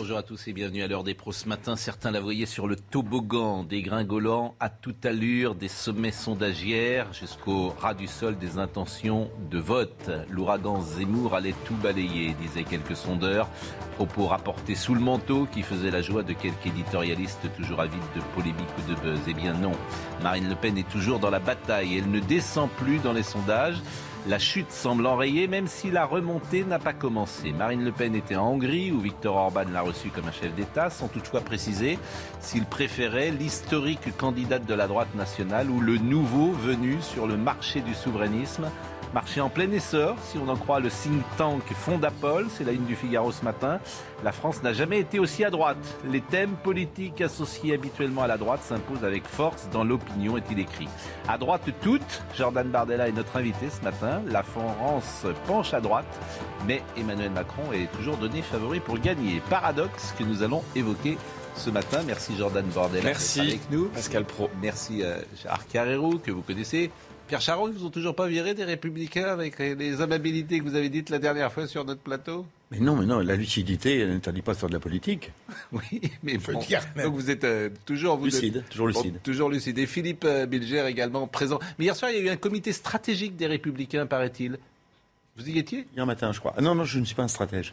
Bonjour à tous et bienvenue à l'heure des pros. Ce matin, certains la voyaient sur le toboggan, dégringolant à toute allure des sommets sondagières jusqu'au ras du sol des intentions de vote. L'ouragan Zemmour allait tout balayer, disaient quelques sondeurs. Propos rapportés sous le manteau qui faisaient la joie de quelques éditorialistes toujours avides de polémique ou de buzz. Eh bien non, Marine Le Pen est toujours dans la bataille. Elle ne descend plus dans les sondages. La chute semble enrayée, même si la remontée n'a pas commencé. Marine Le Pen était en Hongrie, où Viktor Orban l'a reçu comme un chef d'État, sans toutefois préciser s'il préférait l'historique candidate de la droite nationale ou le nouveau venu sur le marché du souverainisme. Marché en plein essor, si on en croit le think tank Fondapol, c'est la une du Figaro ce matin. La France n'a jamais été aussi à droite. Les thèmes politiques associés habituellement à la droite s'imposent avec force dans l'opinion, est-il écrit. À droite toute, Jordan Bardella est notre invité ce matin. La France penche à droite, mais Emmanuel Macron est toujours donné favori pour gagner. Paradoxe que nous allons évoquer ce matin. Merci Jordan Bardella Merci, d'être avec nous. Pascal Pro. Merci euh, Gérard Carrero, que vous connaissez. Pierre Charon, ils vous ont toujours pas viré des Républicains avec les amabilités que vous avez dites la dernière fois sur notre plateau? Mais non, mais non, la lucidité, elle n'interdit pas de faire de la politique. Oui, mais Faut bon. dire, même. Donc vous êtes euh, toujours vous Lucide, êtes- toujours lucide. Bon, toujours lucide. Et Philippe euh, Bilger également présent. Mais hier soir, il y a eu un comité stratégique des Républicains, paraît-il. Vous y étiez? Hier matin, je crois. Ah non, non, je ne suis pas un stratège.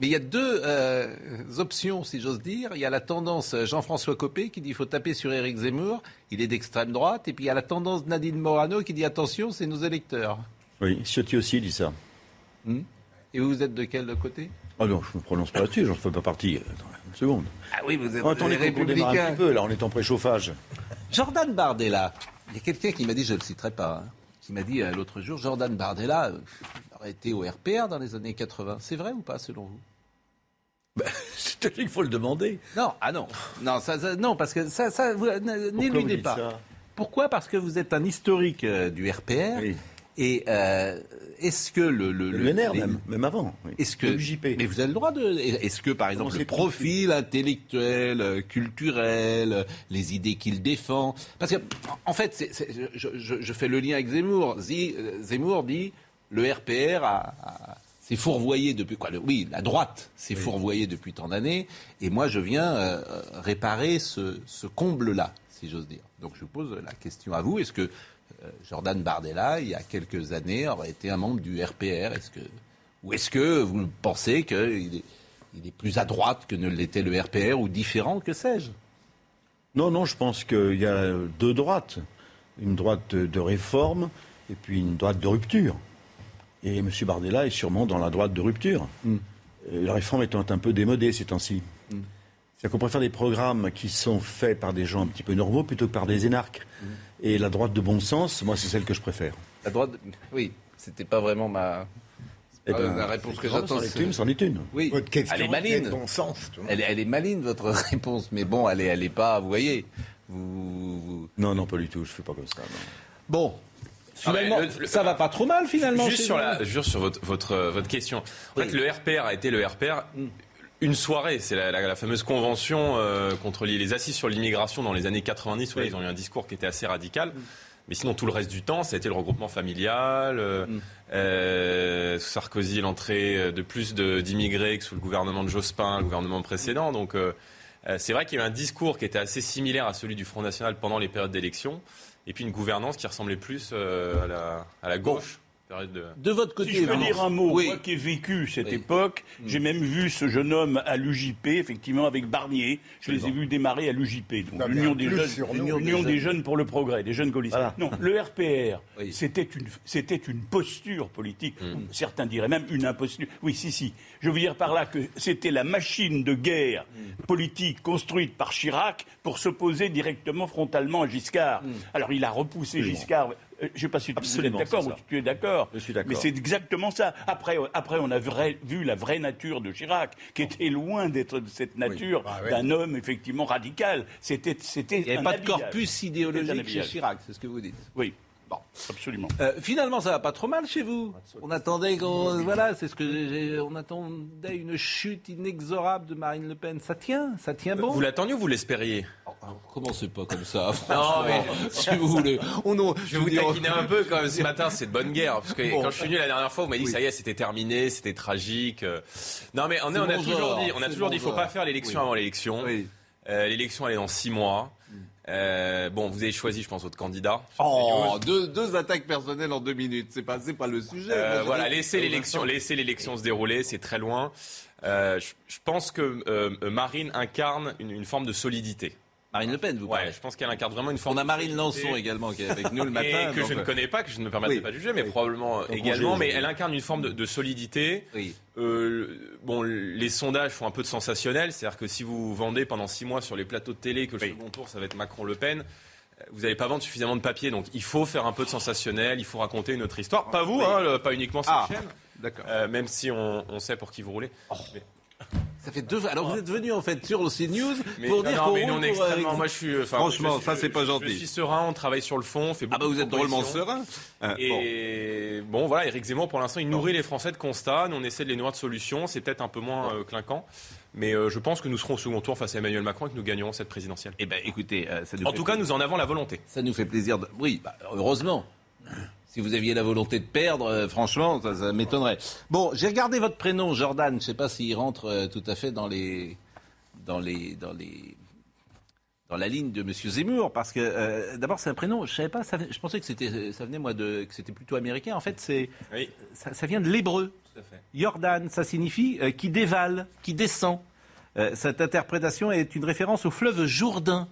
Mais il y a deux euh, options, si j'ose dire. Il y a la tendance euh, Jean-François Copé qui dit qu'il faut taper sur Éric Zemmour, il est d'extrême droite. Et puis il y a la tendance Nadine Morano qui dit attention, c'est nos électeurs. Oui, Ciotti aussi dit ça. Et vous êtes de quel côté? Ah non, je ne me prononce pas là-dessus, j'en fais pas partie. Attends, une seconde. Ah oui, vous êtes Oh, attendez, qu'on démarre un petit peu, là, on est en préchauffage. Jordan Bardella, il y a quelqu'un qui m'a dit, je ne le citerai pas, hein, qui m'a dit euh, l'autre jour, Jordan Bardella euh, aurait été au RPR dans les années 80. C'est vrai ou pas, selon vous? Qu'il faut le demander. Non, ah non, non, ça, ça- non, parce que ça, ça n'éludez pas. ça Pourquoi? Parce que vous êtes un historique euh, du RPR. Oui. Et euh, est-ce que le, le, Le le- NR, les- même, même avant. oui. Est-ce que Le JP. mais vous avez le droit de est-ce que par exemple le profil intellectuel, euh, culturel, les idées qu'il défend? Parce que en fait je, je- je fais le lien avec Zemmour. Zemmour dit le RPR a, a- s'est fourvoyé depuis quoi le- Oui, la droite s'est fourvoyée depuis tant d'années et moi je viens euh, euh, réparer ce, ce comble-là, si j'ose dire. Donc je vous pose la question à vous. Est-ce que euh, Jordan Bardella, il y a quelques années, aurait été un membre du RPR Est-ce que ou est-ce que vous pensez qu'il est, il est plus à droite que ne l'était le RPR ou différent, que sais-je? Non, non, je pense qu'il y a deux droites. Une droite de réforme et puis une droite de rupture. Et M. Bardella est sûrement dans la droite de rupture. Mm. Euh, La réforme étant un peu démodée ces temps-ci. Mm. C'est-à-dire qu'on préfère des programmes qui sont faits par des gens un petit peu normaux plutôt que par des énarques. Mm. Et la droite de bon sens, moi, c'est celle que je préfère. La droite, oui, c'était pas vraiment ma. Eh ben, la réponse que c'en j'attends, est c'est- une, c'en est une. Oui, Votre question elle est maline. de bon sens. Elle, est- elle est maline votre réponse, mais bon, elle est, elle est pas. Vous voyez, vous. vous- Non, non, pas du tout, je ne fais pas comme ça. non. Bon. Ah, Finalement, le- le- ça va pas trop mal finalement. Juste sur, vous. la, juste sur votre, votre, euh, votre question. En Oui. fait, le RPR a été le RPR une soirée. C'est la, la- la fameuse convention euh, contre les, les assises sur l'immigration dans les années 90 où là, ils ont eu un discours qui était assez radical. Mais sinon, tout le reste du temps, ça a été le regroupement familial. euh, euh, sous Sarkozy, l'entrée de plus d'immigrés que sous le gouvernement de Jospin, le gouvernement précédent. Donc, c'est vrai qu'il y a eu un discours qui était assez similaire à celui du Front National pendant les périodes d'élection. Et puis une gouvernance qui ressemblait plus euh, à, la, à la gauche. De... Votre côté, Si je peux vous- dire un mot, Oui. moi qui ai vécu cette Oui. époque, j'ai même vu ce jeune homme à l'UJP, effectivement, avec Barnier. Je les ai vus démarrer à l'UJP, donc l'Union des, jeunes, sur nous. l'Union L'Union des des jeunes. jeunes pour le progrès, des jeunes gaullistes. Voilà. Non, le RPR, Oui. c'était une, c'était une posture politique. Certains diraient même une imposture. Oui, si, si. Je veux dire par là que c'était la machine de guerre politique construite par Chirac pour s'opposer directement, frontalement à Giscard. Alors il a repoussé Giscard je ne sais pas si tu es d'accord ou tu es d'accord. Je suis d'accord. Mais c'est exactement ça. Après, après on a vu la vraie nature de Chirac, qui était loin d'être de cette nature bah d'un homme effectivement radical. C'était, c'était. Il n'y avait pas de corpus idéologique chez Chirac, c'est ce que vous dites. Oui. Bon, absolument. Euh, finalement, ça va pas trop mal chez vous. On attendait, voilà, c'est ce que on attendait une chute inexorable de Marine Le Pen. Ça tient, ça tient bon. Vous l'attendiez ou vous l'espériez? Oh, Comment c'est pas comme ça? Non, mais si vous voulez, on, je vais vous taquiner un peu quand même ce matin. C'est de bonne guerre parce que quand je suis venu la dernière fois, vous m'avez dit ça y est, c'était terminé, c'était tragique. Non, mais on, on a toujours dit, on a toujours dit, il faut pas faire l'élection avant l'élection. Euh, l'élection elle est dans six mois. Euh, bon, vous avez choisi, je pense, votre candidat. Oh, deux, deux, attaques personnelles en deux minutes. C'est pas, pas le sujet. Euh, voilà, laissez l'élection, laissez l'élection se dérouler. C'est très loin. Euh, je, je, pense que euh, Marine incarne une, une forme de solidité. Marine Le Pen, vous parlez. Ouais, je pense qu'elle incarne vraiment une forme. On a Marine Lançon également qui est avec nous le matin. Et que je ne connais pas, que je ne me permets pas de juger, mais probablement également. Mais elle incarne une forme de, de solidité. Oui. Euh, bon, les sondages font un peu de sensationnel, c'est-à-dire que si vous vendez pendant six mois sur les plateaux de télé que le second tour ça va être Macron-Le Pen, vous n'allez pas vendre suffisamment de papier. Donc il faut faire un peu de sensationnel, il faut raconter une autre histoire. Pas vous, hein, pas uniquement cette ah, chaîne. D'accord. Euh, même si on, on, sait pour qui vous roulez. Oh. Ça fait deux. Alors vous êtes venu en fait sur le CNews pour dire non, mais on est extrêmement. Moi, je suis. Franchement, ça c'est pas gentil. Je suis serein. On travaille sur le fond. On fait ah bah vous êtes drôlement serein. Ah, et bon. voilà, Eric Zemmour pour l'instant il nourrit les Français de constats. Nous on essaie de les nourrir de solutions. C'est peut-être un peu moins euh, clinquant. Mais euh, je pense que nous serons au second tour face à Emmanuel Macron et que nous gagnerons cette présidentielle. Eh ben, écoutez, euh, ça nous en tout cas, nous en avons la volonté. Ça nous fait plaisir. De... Oui, bah, heureusement. Si vous aviez la volonté de perdre, euh, franchement, ça, m'étonnerait. Bon, j'ai regardé votre prénom, Jordan. Je ne sais pas s'il rentre euh, tout à fait dans les, dans les, dans les, dans la ligne de M. Zemmour, parce que euh, d'abord c'est un prénom. Je savais pas. je pensais que c'était, ça venait moi de, que c'était plutôt américain. En fait, c'est, ça, vient de l'hébreu. Jordan, ça signifie qui dévale, qui descend. cette interprétation est une référence au fleuve Jourdain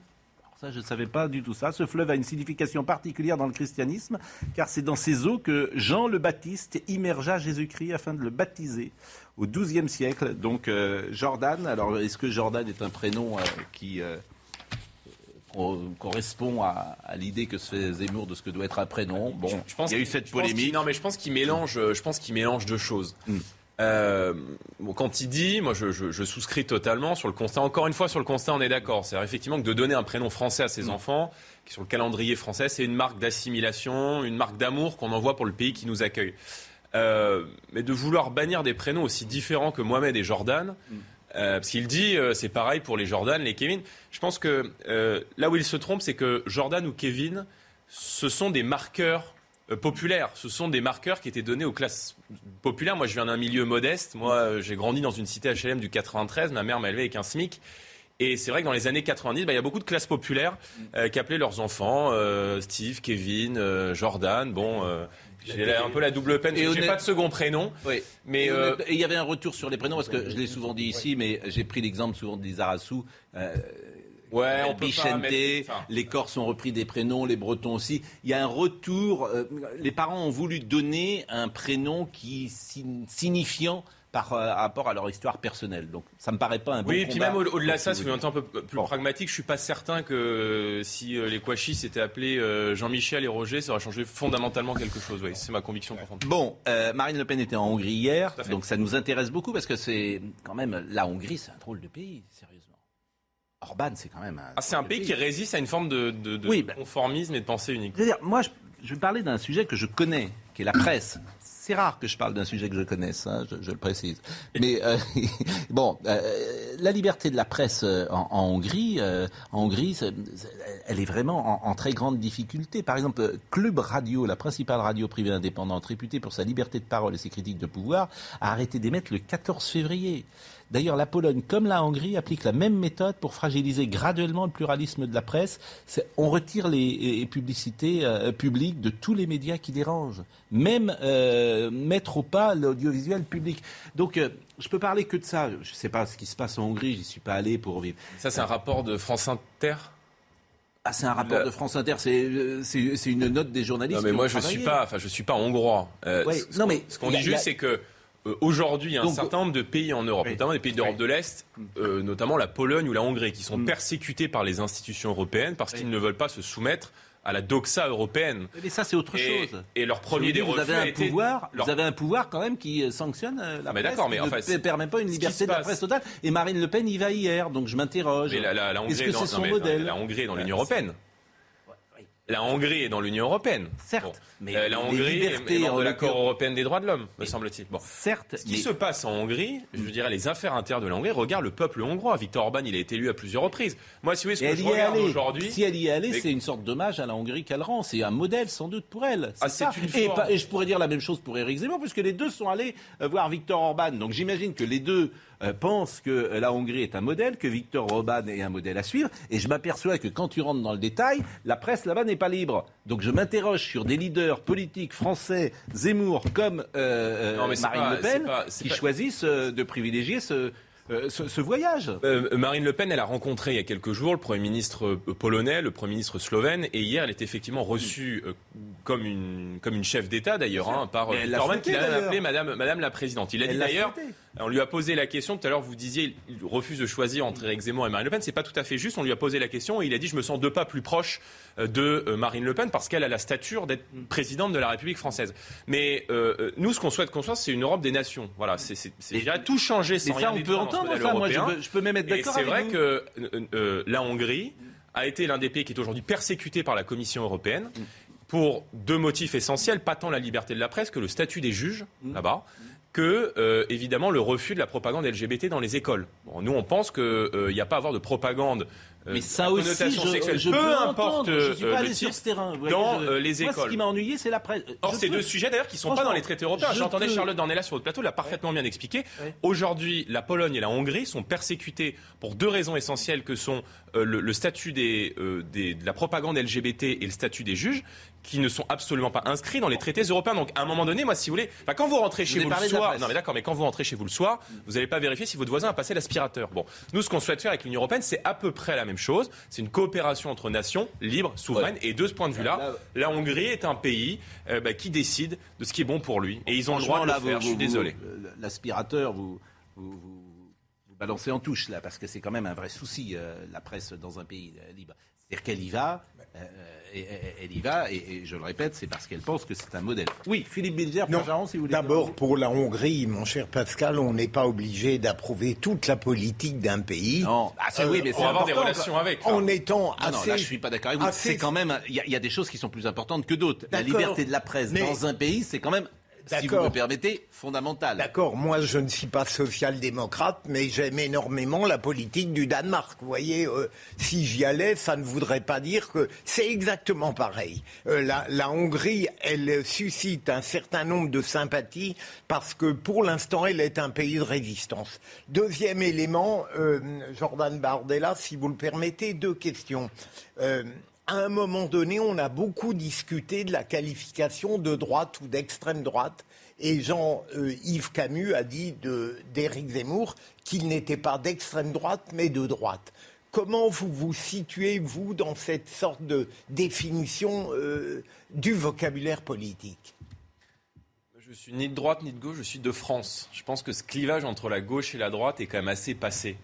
je ne savais pas du tout ça. Ce fleuve a une signification particulière dans le christianisme, car c'est dans ces eaux que Jean le Baptiste immergea Jésus-Christ afin de le baptiser au XIIe siècle. Donc euh, Jordan, alors est-ce que Jordan est un prénom euh, qui euh, correspond à, l'idée que se fait Zemmour de ce que doit être un prénom? Bon, je, pense il y a eu cette polémique. Non, mais je pense qu'il mélange, je pense qu'il mélange deux choses. Hmm. Euh, quand il dit, moi je, souscris totalement sur le constat. Encore une fois, sur le constat, on est d'accord. C'est effectivement que de donner un prénom français à ses mm. enfants, qui sur le calendrier français, c'est une marque d'assimilation, une marque d'amour qu'on envoie pour le pays qui nous accueille. Euh, mais de vouloir bannir des prénoms aussi différents que Mohamed et Jordan, mm. euh, parce qu'il dit c'est pareil pour les Jordan, les Kevin. Je pense que là où il se trompe, c'est que Jordan ou Kevin, ce sont des marqueurs populaires. Ce sont des marqueurs qui étaient donnés aux classes populaires. Moi, je viens d'un milieu modeste. Moi, euh, j'ai grandi dans une cité HLM du 93. Ma mère m'a élevé avec un SMIC. Et c'est vrai que dans les années 90, bah, il y a beaucoup de classes populaires euh, qui appelaient leurs enfants Steve, Kevin, Jordan. Bon, j'ai un peu la double peine. Je n'ai pas de second prénom. Oui. Mais il y avait un retour sur les prénoms parce que je l'ai souvent dit ici, mais j'ai pris l'exemple souvent des Arassou. Ouais, on Bichente, les Corses ont repris des prénoms, les Bretons aussi. Il y a un retour. Euh, les parents ont voulu donner un prénom qui signifiant par euh, rapport à leur histoire personnelle. Donc ça me paraît pas un bon Oui, et puis même au-delà de ça, si vous un peu plus pragmatique, je suis pas certain que euh, si les Kouachis s'étaient appelés Jean-Michel et Roger, ça aurait changé fondamentalement quelque chose. Oui, c'est ma conviction profonde. Bon, Marine Le Pen était en Hongrie hier, donc ça nous intéresse beaucoup parce que c'est quand même la Hongrie, c'est un drôle de pays. Orban, c'est quand même un. Ah, c'est un pays, qui résiste à une forme de, bah, conformisme et de pensée unique. dire, moi, je, vais parler d'un sujet que je connais, qui est la presse. C'est rare que je parle d'un sujet que je connaisse, hein, je, le précise. Mais euh, bon, euh, la liberté de la presse euh, en, Hongrie, en Hongrie, elle est vraiment en, en, très grande difficulté. Par exemple, Club Radio, la principale radio privée indépendante, réputée pour sa liberté de parole et ses critiques de pouvoir, a arrêté d'émettre le 14 février. D'ailleurs, la Pologne, comme la Hongrie, applique la même méthode pour fragiliser graduellement le pluralisme de la presse. On retire les publicités euh, publiques de tous les médias qui dérangent, même euh, mettre au pas l'audiovisuel public. Donc, euh, je peux parler que de ça. Je ne sais pas ce qui se passe en Hongrie, j'y suis pas allé pour vivre. Ça, c'est un rapport de France Inter? Ah, c'est un rapport de France Inter, c'est une note des journalistes. Non, mais moi, je ne suis pas, enfin, je suis pas hongrois. non, mais ce qu'on dit juste, c'est que euh, aujourd'hui, il y a un certain nombre de pays en Europe, notamment des pays d'Europe de l'Est, euh, notamment la Pologne ou la Hongrie, qui sont mm. persécutés par les institutions européennes parce qu'ils ne veulent pas se soumettre à la doxa européenne. Mais ça, c'est autre Et, chose. et leur premier des vous avez un pouvoir, leur- vous avez un pouvoir quand même qui euh, sanctionne la Mais presse, d'accord, mais qui enfin, ne permet pas une liberté de la presse totale. Et Marine Le Pen y va hier, donc je m'interroge. Mais la, la- Est-ce est que c'est non, son modèle la Hongrie est dans l'Union européenne. La Hongrie est dans l'Union européenne. Certes, mais Euh, la Hongrie est membre de l'accord européen des droits de l'homme, me semble-t-il. Bon. Certes, Ce qui mais- se passe en Hongrie, je dirais les affaires intérieures de la Hongrie, regarde le peuple hongrois. Viktor Orban, il a été élu à plusieurs reprises. Moi, si vous voulez, ce Et que elle je regarde aujourd'hui, Si elle y est allée, Mais- c'est une sorte d'hommage à la Hongrie qu'elle rend. C'est un modèle sans doute pour elle. Ah, ça. une et, forme. pas- et je pourrais dire la même chose pour Éric Zemmour, puisque les deux sont allés euh, voir Viktor Orban. Donc j'imagine que les deux euh, pensent que euh, la Hongrie est un modèle, que Viktor Orban est un modèle à suivre. Et je m'aperçois que quand tu rentres dans le détail, la presse là-bas n'est pas libre. Donc je m'interroge sur des leaders politiques français, Zemmour comme euh, Non, Marine pas- Le Pen, pas- qui pas- choisissent de privilégier ce, euh, ce, ce voyage. Euh, Marine Le Pen, elle a rencontré il y a quelques jours le Premier ministre euh, polonais, le Premier ministre slovène, et hier, elle est effectivement reçue euh, comme, une, comme une chef d'État, d'ailleurs, hein, par Orban, qui l'a appelée Madame, Madame la Présidente. Il a Elle dit d'ailleurs, on lui a posé la question, tout à l'heure vous disiez, il refuse de choisir entre Éric Zemmour et Marine Le Pen, c'est pas tout à fait juste, on lui a posé la question, et il a dit, je me sens deux pas plus proche de Marine Le Pen, parce qu'elle a la stature d'être présidente de la République française. Mais nous, ce qu'on souhaite construire, c'est une Europe des nations. Voilà, c'est déjà tout changer sans Mais rien ça, on peut détruire Moi, je peux, je peux même être Et d'accord c'est vrai vous. que euh, euh, la Hongrie a été l'un des pays qui est aujourd'hui persécuté par la Commission européenne pour deux motifs essentiels, pas tant la liberté de la presse que le statut des juges Mm. là-bas que euh, évidemment le refus de la propagande LGBT dans les écoles. Bon, nous on pense qu'il n'y a pas à avoir de propagande Mais ça aussi, je, je peu peux importe entendre. Je suis euh, pas le allé sur titre, ce terrain. vous voyez, dans je- euh, les Moi, écoles. ce qui m'a ennuyé, c'est la presse. Or, ces peux- deux sujets d'ailleurs qui ne sont pas dans les traités européens. je J'entendais peux- Charlotte Dornelas sur votre plateau l'a parfaitement bien expliqué. Ouais. Aujourd'hui, la Pologne et la Hongrie sont persécutées pour deux raisons essentielles que sont euh, le, le statut des, euh, des- de la propagande LGBT et le statut des juges qui ne sont absolument pas inscrits dans les traités européens. Donc, à un moment donné, moi, si vous voulez, enfin, quand vous rentrez chez vous le soir, non mais d'accord, mais quand vous rentrez chez vous le soir, vous n'allez pas vérifier si votre voisin a passé l'aspirateur. Bon, nous, ce qu'on souhaite faire avec l'Union européenne, c'est à peu près la même chose. C'est une coopération entre nations libres, souveraines, et de ce point de vue-là, Là- la Hongrie est un pays euh, bah, qui décide de ce qui est bon pour lui, et ils ont le droit de le faire. vous- je suis vous- désolé. vous- L'aspirateur, vous, vous, balancez en touche, là, parce que c'est quand même un vrai souci, euh, la presse dans un pays euh, libre. C'est-à-dire qu'elle y va, euh, elle y va, et, et je le répète, c'est parce qu'elle pense que c'est un modèle. Oui, Philippe Bilger, Non, Pajaron, si vous voulez. D'abord, pour la Hongrie, mon cher Pascal, on n'est pas obligé d'approuver toute la politique d'un pays. Non, ah, c'est- Euh, oui, mais On c'est avoir des relations avec. enfin. En étant Ah non, assez. là, je suis pas d'accord avec vous. assez- C'est quand même, il y, a- il y a des choses qui sont plus importantes que d'autres. La liberté de la presse Mais- dans un pays, c'est quand même, si vous me permettez, fondamental. D'accord, moi je ne suis pas social-démocrate, mais j'aime énormément la politique du Danemark. Vous voyez, euh, si j'y allais, ça ne voudrait pas dire que c'est exactement pareil. Euh, la, la Hongrie, elle suscite un certain nombre de sympathies parce que pour l'instant, elle est un pays de résistance. Deuxième élément, euh, Jordan Bardella, si vous le permettez, deux questions. À un moment donné, on a beaucoup discuté de la qualification de droite ou d'extrême droite. Et Jean-Yves Camus a dit d'Éric Zemmour qu'il n'était pas d'extrême droite, mais de droite. Comment vous vous situez, vous, dans cette sorte de définition euh, du vocabulaire politique? Je suis ni de droite ni de gauche, je suis de France. Je pense que ce clivage entre la gauche et la droite est quand même assez passé.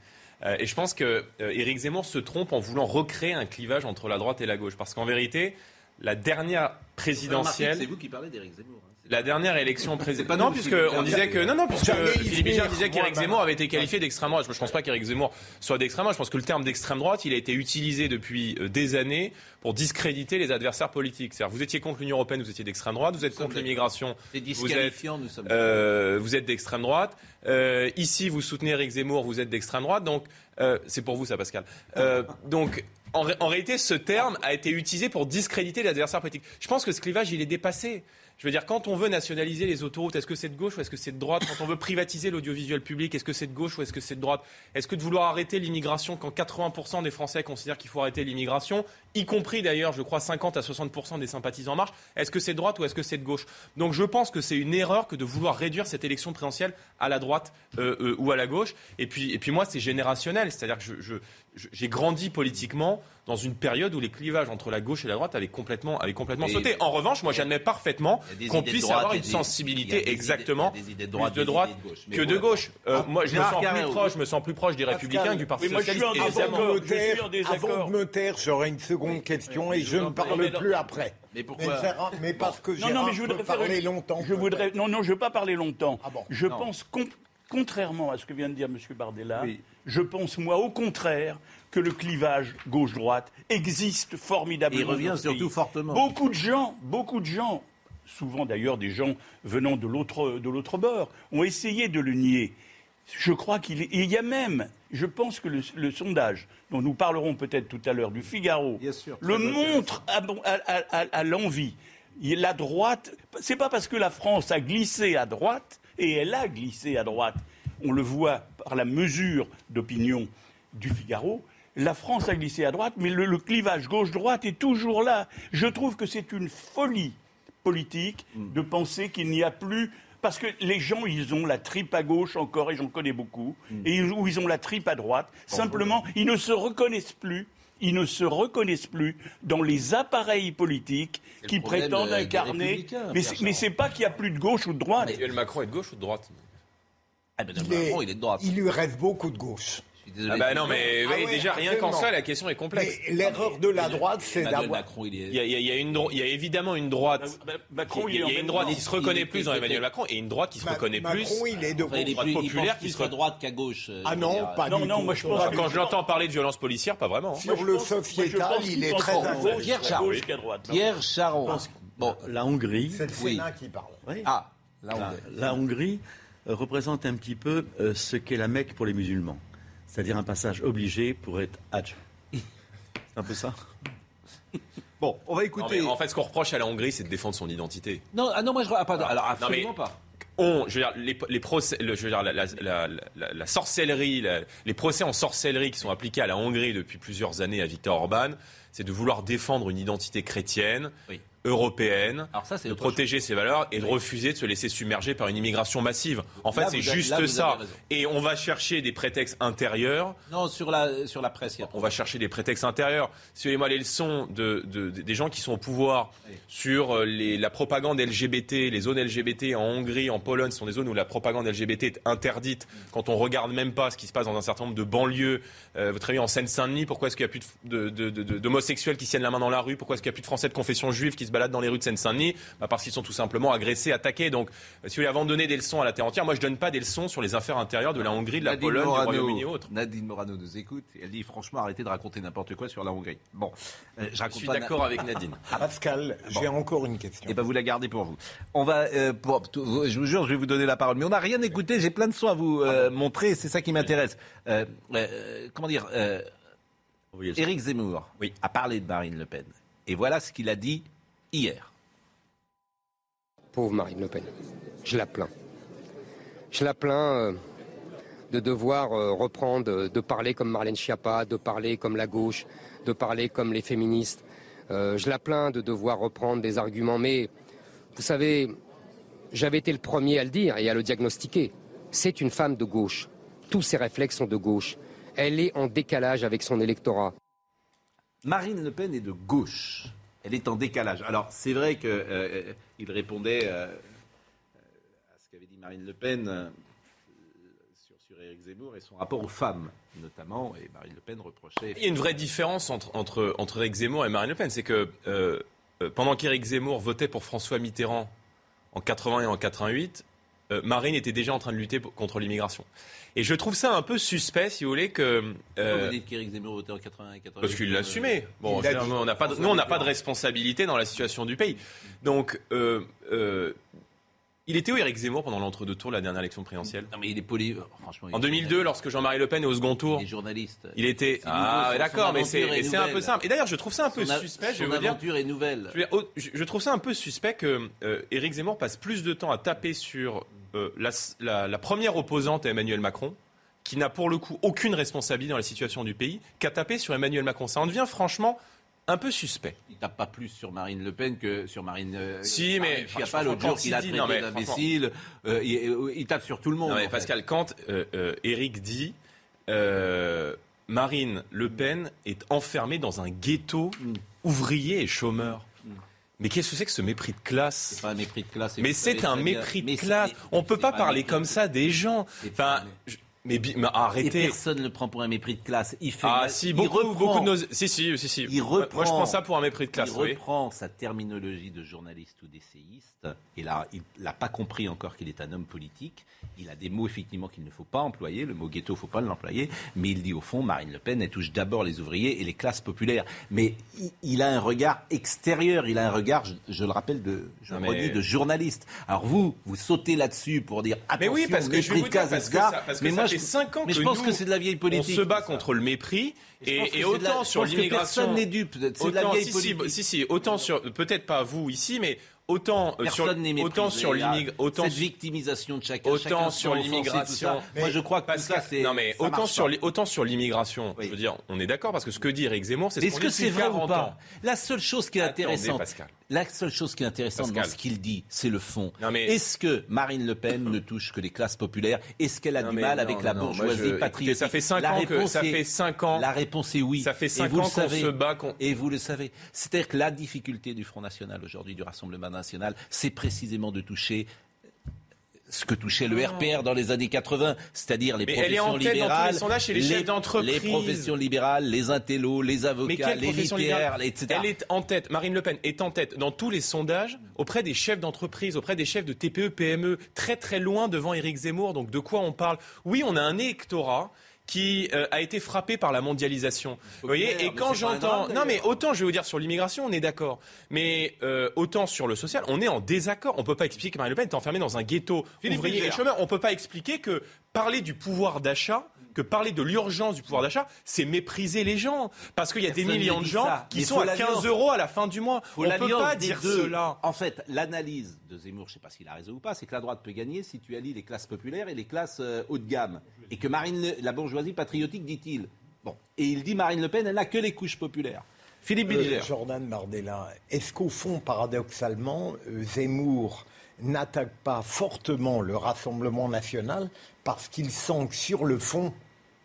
Euh, et je pense que euh, Éric Zemmour se trompe en voulant recréer un clivage entre la droite et la gauche. Parce qu'en vérité, la dernière présidentielle. C'est vous qui parlez d'Éric Zemmour. La dernière élection présidentielle. Non, puisque on disait que non, non, puisque Philippe venir, disait qu'Éric moi, Zemmour avait été qualifié d'extrême droite. Je ne pense pas qu'Éric Zemmour soit d'extrême droite. Je pense que le terme d'extrême droite, il a été utilisé depuis euh, des années pour discréditer les adversaires politiques. C'est-à-dire, vous étiez contre l'Union européenne, vous étiez d'extrême droite. Vous êtes contre l'immigration, C'est vous êtes disqualifiant, nous sommes. euh, vous êtes d'extrême droite. Euh, ici, vous soutenez Eric Zemmour, vous êtes d'extrême droite. Donc, euh, c'est pour vous ça, Pascal. Donc, en, en réalité, ce terme a été utilisé pour discréditer les adversaires politiques. Je pense que ce clivage, il est dépassé. Je veux dire, quand on veut nationaliser les autoroutes, est-ce que c'est de gauche ou est-ce que c'est de droite? Quand on veut privatiser l'audiovisuel public, est-ce que c'est de gauche ou est-ce que c'est de droite? Est-ce que de vouloir arrêter l'immigration quand 80% des Français considèrent qu'il faut arrêter l'immigration, y compris d'ailleurs, je crois, 50 à 60% des sympathisants en marche, est-ce que c'est de droite ou est-ce que c'est de gauche? Donc je pense que c'est une erreur que de vouloir réduire cette élection présidentielle à la droite euh, euh, ou à la gauche. Et puis, et puis moi, c'est générationnel. C'est-à-dire que je, je, j'ai grandi politiquement dans une période où les clivages entre la gauche et la droite avaient complètement, avaient complètement sauté. En revanche, moi j'admets parfaitement qu'on puisse avoir une sensibilité exactement plus de droite que de gauche. Euh, moi je me, sens plus proche, je me sens plus proche des Républicains que du Parti Socialiste. Moi, je suis en désaccord. Avant de me taire, j'aurai une seconde question et je ne parle plus après. Mais pourquoi mais, parce que j'ai parler longtemps. Je voudrais, non, non, je ne veux pas parler longtemps. Ah je pense, contrairement à ce que vient de dire M. Bardella, je pense, moi, au contraire, que le clivage gauche-droite existe formidablement. il revient surtout fortement. Beaucoup de gens, beaucoup de gens, souvent d'ailleurs des gens venant de l'autre bord, ont essayé de le nier. Je crois qu'il y a même, je pense que le, sondage, dont nous parlerons peut-être tout à l'heure, du Figaro, le montre à, l'envie. La droite, c'est pas parce que la France a glissé à droite, et elle a glissé à droite, on le voit par la mesure d'opinion du Figaro, la France a glissé à droite, mais le, clivage gauche-droite est toujours là. Je trouve que c'est une folie politique mm. de penser qu'il n'y a plus parce que les gens, ils ont la tripe à gauche encore, et j'en connais beaucoup, mm. et ou ils ont la tripe à droite. Simplement, ils ne se reconnaissent plus. Ils ne se reconnaissent plus dans les appareils politiques qui prétendent incarner. Mais ce n'est pas qu'il n'y a plus de gauche ou de droite. Mais Macron est de gauche ou de droite? Ah, Macron, il est de droite. Il lui reste beaucoup de gauche. Ah bah non, mais ah déjà, rien qu'en ça, la question est complexe. L'erreur de la droite, c'est d'avoir. Il, y a, il, y a une, il y a évidemment une droite. Macron, il, y a une droite qui se reconnaît plus dans Emmanuel Macron et une droite qui se reconnaît plus. Macron, il est de droite populaire qui se droite qu'à gauche. Euh, ah non, pas du tout. Moi, je pense quand je l'entends parler de violence policière, pas vraiment. Sur le sociétal, il est très Pierre Charon. Pierre Charon. Bon, la Hongrie. C'est le Sénat qui parle. Ah, la Hongrie euh, représente un petit peu euh, ce qu'est la Mecque pour les musulmans c'est-à-dire un passage obligé pour être Hadj. C'est un peu ça Bon, on va écouter. en fait, ce qu'on reproche à la Hongrie, c'est de défendre son identité. Non, ah non, moi je ah, pas. Alors absolument pas. On, je veux dire, les, procès, je veux dire, la, sorcellerie, les procès en sorcellerie qui sont appliqués à la Hongrie depuis plusieurs années à Viktor Orban, c'est de vouloir défendre une identité chrétienne, oui européenne, de protéger ses valeurs et de refuser de se laisser submerger par une immigration massive. En fait, c'est juste ça. Et on va chercher des prétextes intérieurs. Non, sur la, sur la presse. on va chercher des prétextes intérieurs. Suivez-moi les leçons de, des gens qui sont au pouvoir sur euh, les, la propagande LGBT, les zones LGBT en Hongrie, en Pologne, ce sont des zones où la propagande LGBT est interdite. Quand on regarde même pas ce qui se passe dans un certain nombre de banlieues, euh, vous travaillez en Seine-Saint-Denis, pourquoi est-ce qu'il n'y a plus d'homosexuels qui tiennent la main dans la rue? Pourquoi est-ce qu'il n'y a plus de Français de confession juive qui se baladent dans les rues de Seine-Saint-Denis? Bah, Parce qu'ils sont tout simplement agressés, attaqués. Donc, si vous voulez, avant de donner des leçons à la terre entière, moi je donne pas des leçons sur les affaires intérieures de la Hongrie, de la Pologne, du Royaume-Uni et autres. Nadine Morano nous écoute. Elle dit franchement, arrêtez de raconter n'importe quoi sur la Hongrie. Bon, euh, je, suis d'accord avec Nadine. Pascal, j'ai encore une question. Et eh ben vous la gardez pour vous. On va, euh, pour, je vous jure, je vais vous donner la parole. Mais on n'a rien écouté. J'ai plein de sons à vous euh, montrer. C'est ça qui m'intéresse. comment dire Éric Zemmour oui. a parlé de Marine Le Pen. Et voilà ce qu'il a dit hier. Pauvre Marine Le Pen. Je la plains. Je la plains euh, de devoir euh, reprendre, de parler comme Marlène Schiappa, de parler comme la gauche, de parler comme les féministes. Euh, je la plains de devoir reprendre des arguments. Mais vous savez, j'avais été le premier à le dire et à le diagnostiquer. C'est une femme de gauche. Tous ses réflexes sont de gauche. Elle est en décalage avec son électorat. Marine Le Pen est de gauche elle est en décalage. Alors, c'est vrai qu'il euh, euh, répondait euh, à ce qu'avait dit Marine Le Pen sur, sur Éric Zemmour et son rapport aux femmes, notamment. Et Marine Le Pen reprochait. Il y a une vraie différence entre, entre, entre Éric Zemmour et Marine Le Pen. C'est que pendant qu'Éric Zemmour votait pour François Mitterrand en 80 et en 88, Marine était déjà en train de lutter contre l'immigration. Et je trouve ça un peu suspect, si vous voulez, que. Euh, vous dites qu'Éric Zemmour votait en 80 Parce qu'il l'assumait. Euh, bon, on n'a pas, de, nous, on n'a pas de responsabilité dans la situation du pays. Donc, euh, euh, il était où Éric Zemmour pendant l'entre-deux tours de la dernière élection présidentielle? Non, mais il est poli. Franchement, en 2002, lorsque Jean-Marie Le Pen est au second tour. Il est journaliste. Il était. Ah, d'accord, mais c'est un peu simple. Et d'ailleurs, je trouve ça un peu suspect. je veux dire, est nouvelle. Je, trouve ça un peu suspect que Éric Zemmour passe plus de temps à taper sur euh, la, première opposante à Emmanuel Macron, qui n'a pour le coup aucune responsabilité dans la situation du pays, qu'à taper sur Emmanuel Macron. Ça en devient franchement un peu suspect. Il tape pas plus sur Marine Le Pen que sur Marine. Euh, si, mais il n'y a pas l'autre jour qu'il a traité d'imbécile. Euh, il, tape sur tout le monde. Non, mais Pascal, quand Eric dit euh, Marine Le Pen est enfermée dans un ghetto ouvrier et chômeur. Mais qu'est-ce que c'est que ce mépris de classe C'est pas un mépris de classe. Mais c'est un mépris de classe. On peut c'est pas parler comme ça des gens. Enfin, je- mais, mais Et arrêtez. personne ne le prend pour un mépris de classe. Il fait Ah si, beaucoup, reprend- beaucoup de nos... Si, si, si, si. Il Moi, reprend, Moi, je prends ça pour un mépris de classe, il oui. reprend sa terminologie de journaliste ou d'essayiste. Et là, il n'a pas compris encore qu'il est un homme politique. Il a des mots, effectivement, qu'il ne faut pas employer. Le mot ghetto, il ne faut pas l'employer. Mais il dit, au fond, Marine Le Pen, elle touche d'abord les ouvriers et les classes populaires. Mais il, il a un regard extérieur. Il a un regard, je, je le rappelle, de, je Non, mais- de journaliste. Alors vous, vous sautez là-dessus pour dire, Mais attention, oui, parce que je mépris vous de classe, parce que etc. ça, parce que mais ça moi, fait je, 5 ans mais que je pense nous, que c'est de la vieille politique. On se bat tout contre le mépris et, et la- autant je sur l'immigration. Personne n'est dupe. C'est de la vieille si, politique. si, si, autant sur, peut-être pas vous ici, mais autant euh, sur, Personne n'est méprisé. autant sur l'immigration, autant cette victimisation de chacun, autant chacun sur l'immigration. tout. Moi, je crois que tout Pascal, ça, c'est non mais ça autant sur, li- autant sur l'immigration, Oui. je veux dire, on est d'accord parce que ce que dit Eric Zemmour, c'est ce Est-ce que c'est vrai ou 40 pas ans. La seule chose qui est Attendez, intéressante, Pascal. La seule chose qui est intéressante Pascal. dans ce qu'il dit, c'est le fond. Mais- Est-ce que Marine Le Pen ne touche que les classes populaires? Est-ce qu'elle a Non, du mal non, avec non, la bourgeoisie je- écoutez, patriotique? ça fait cinq La ans que- réponse ça est- fait cinq ans- La réponse est oui. Ça fait Et cinq vous le ans qu'on se bat Et vous le savez. C'est-à-dire que la difficulté du Front National aujourd'hui, du Rassemblement National, c'est précisément de toucher ce que touchait le RPR dans les années 80, c'est-à-dire les Mais professions les libérales, les chefs d'entreprise. les professions libérales, les intellos, les avocats, les littéraires, etc. Elle est en tête, Marine Le Pen est en tête dans tous les sondages auprès des chefs d'entreprise, auprès des chefs de TPE, PME, très très loin devant Éric Zemmour. Donc de quoi on parle? Oui, on a un électorat qui euh, a été frappé par la mondialisation. Vous voyez Et quand j'entends... Non mais autant je vais vous dire sur l'immigration, on est d'accord. Mais euh, autant sur le social, on est en désaccord. On peut pas expliquer que Marine Le Pen est enfermée dans un ghetto Philippe ouvrier et chômeur. On peut pas expliquer que parler du pouvoir d'achat que parler de l'urgence du pouvoir d'achat, c'est mépriser les gens. Parce qu'il y a des millions ne de gens ça. qui Mais sont à l'alliance. 15 euros à la fin du mois. Faut on peut l'alliance pas dire deux. cela. En fait, l'analyse de Zemmour, je ne sais pas s'il a raison ou pas, c'est que la droite peut gagner si tu allies les classes populaires et les classes euh, haut de gamme. Et que Marine, Le- la bourgeoisie patriotique, dit-il. Bon. Et il dit Marine Le Pen, elle n'a que les couches populaires. Philippe Euh, Bilger. Jordan Bardella, est-ce qu'au fond, paradoxalement, euh, Zemmour n'attaque pas fortement le Rassemblement national parce qu'il sent que sur le fond,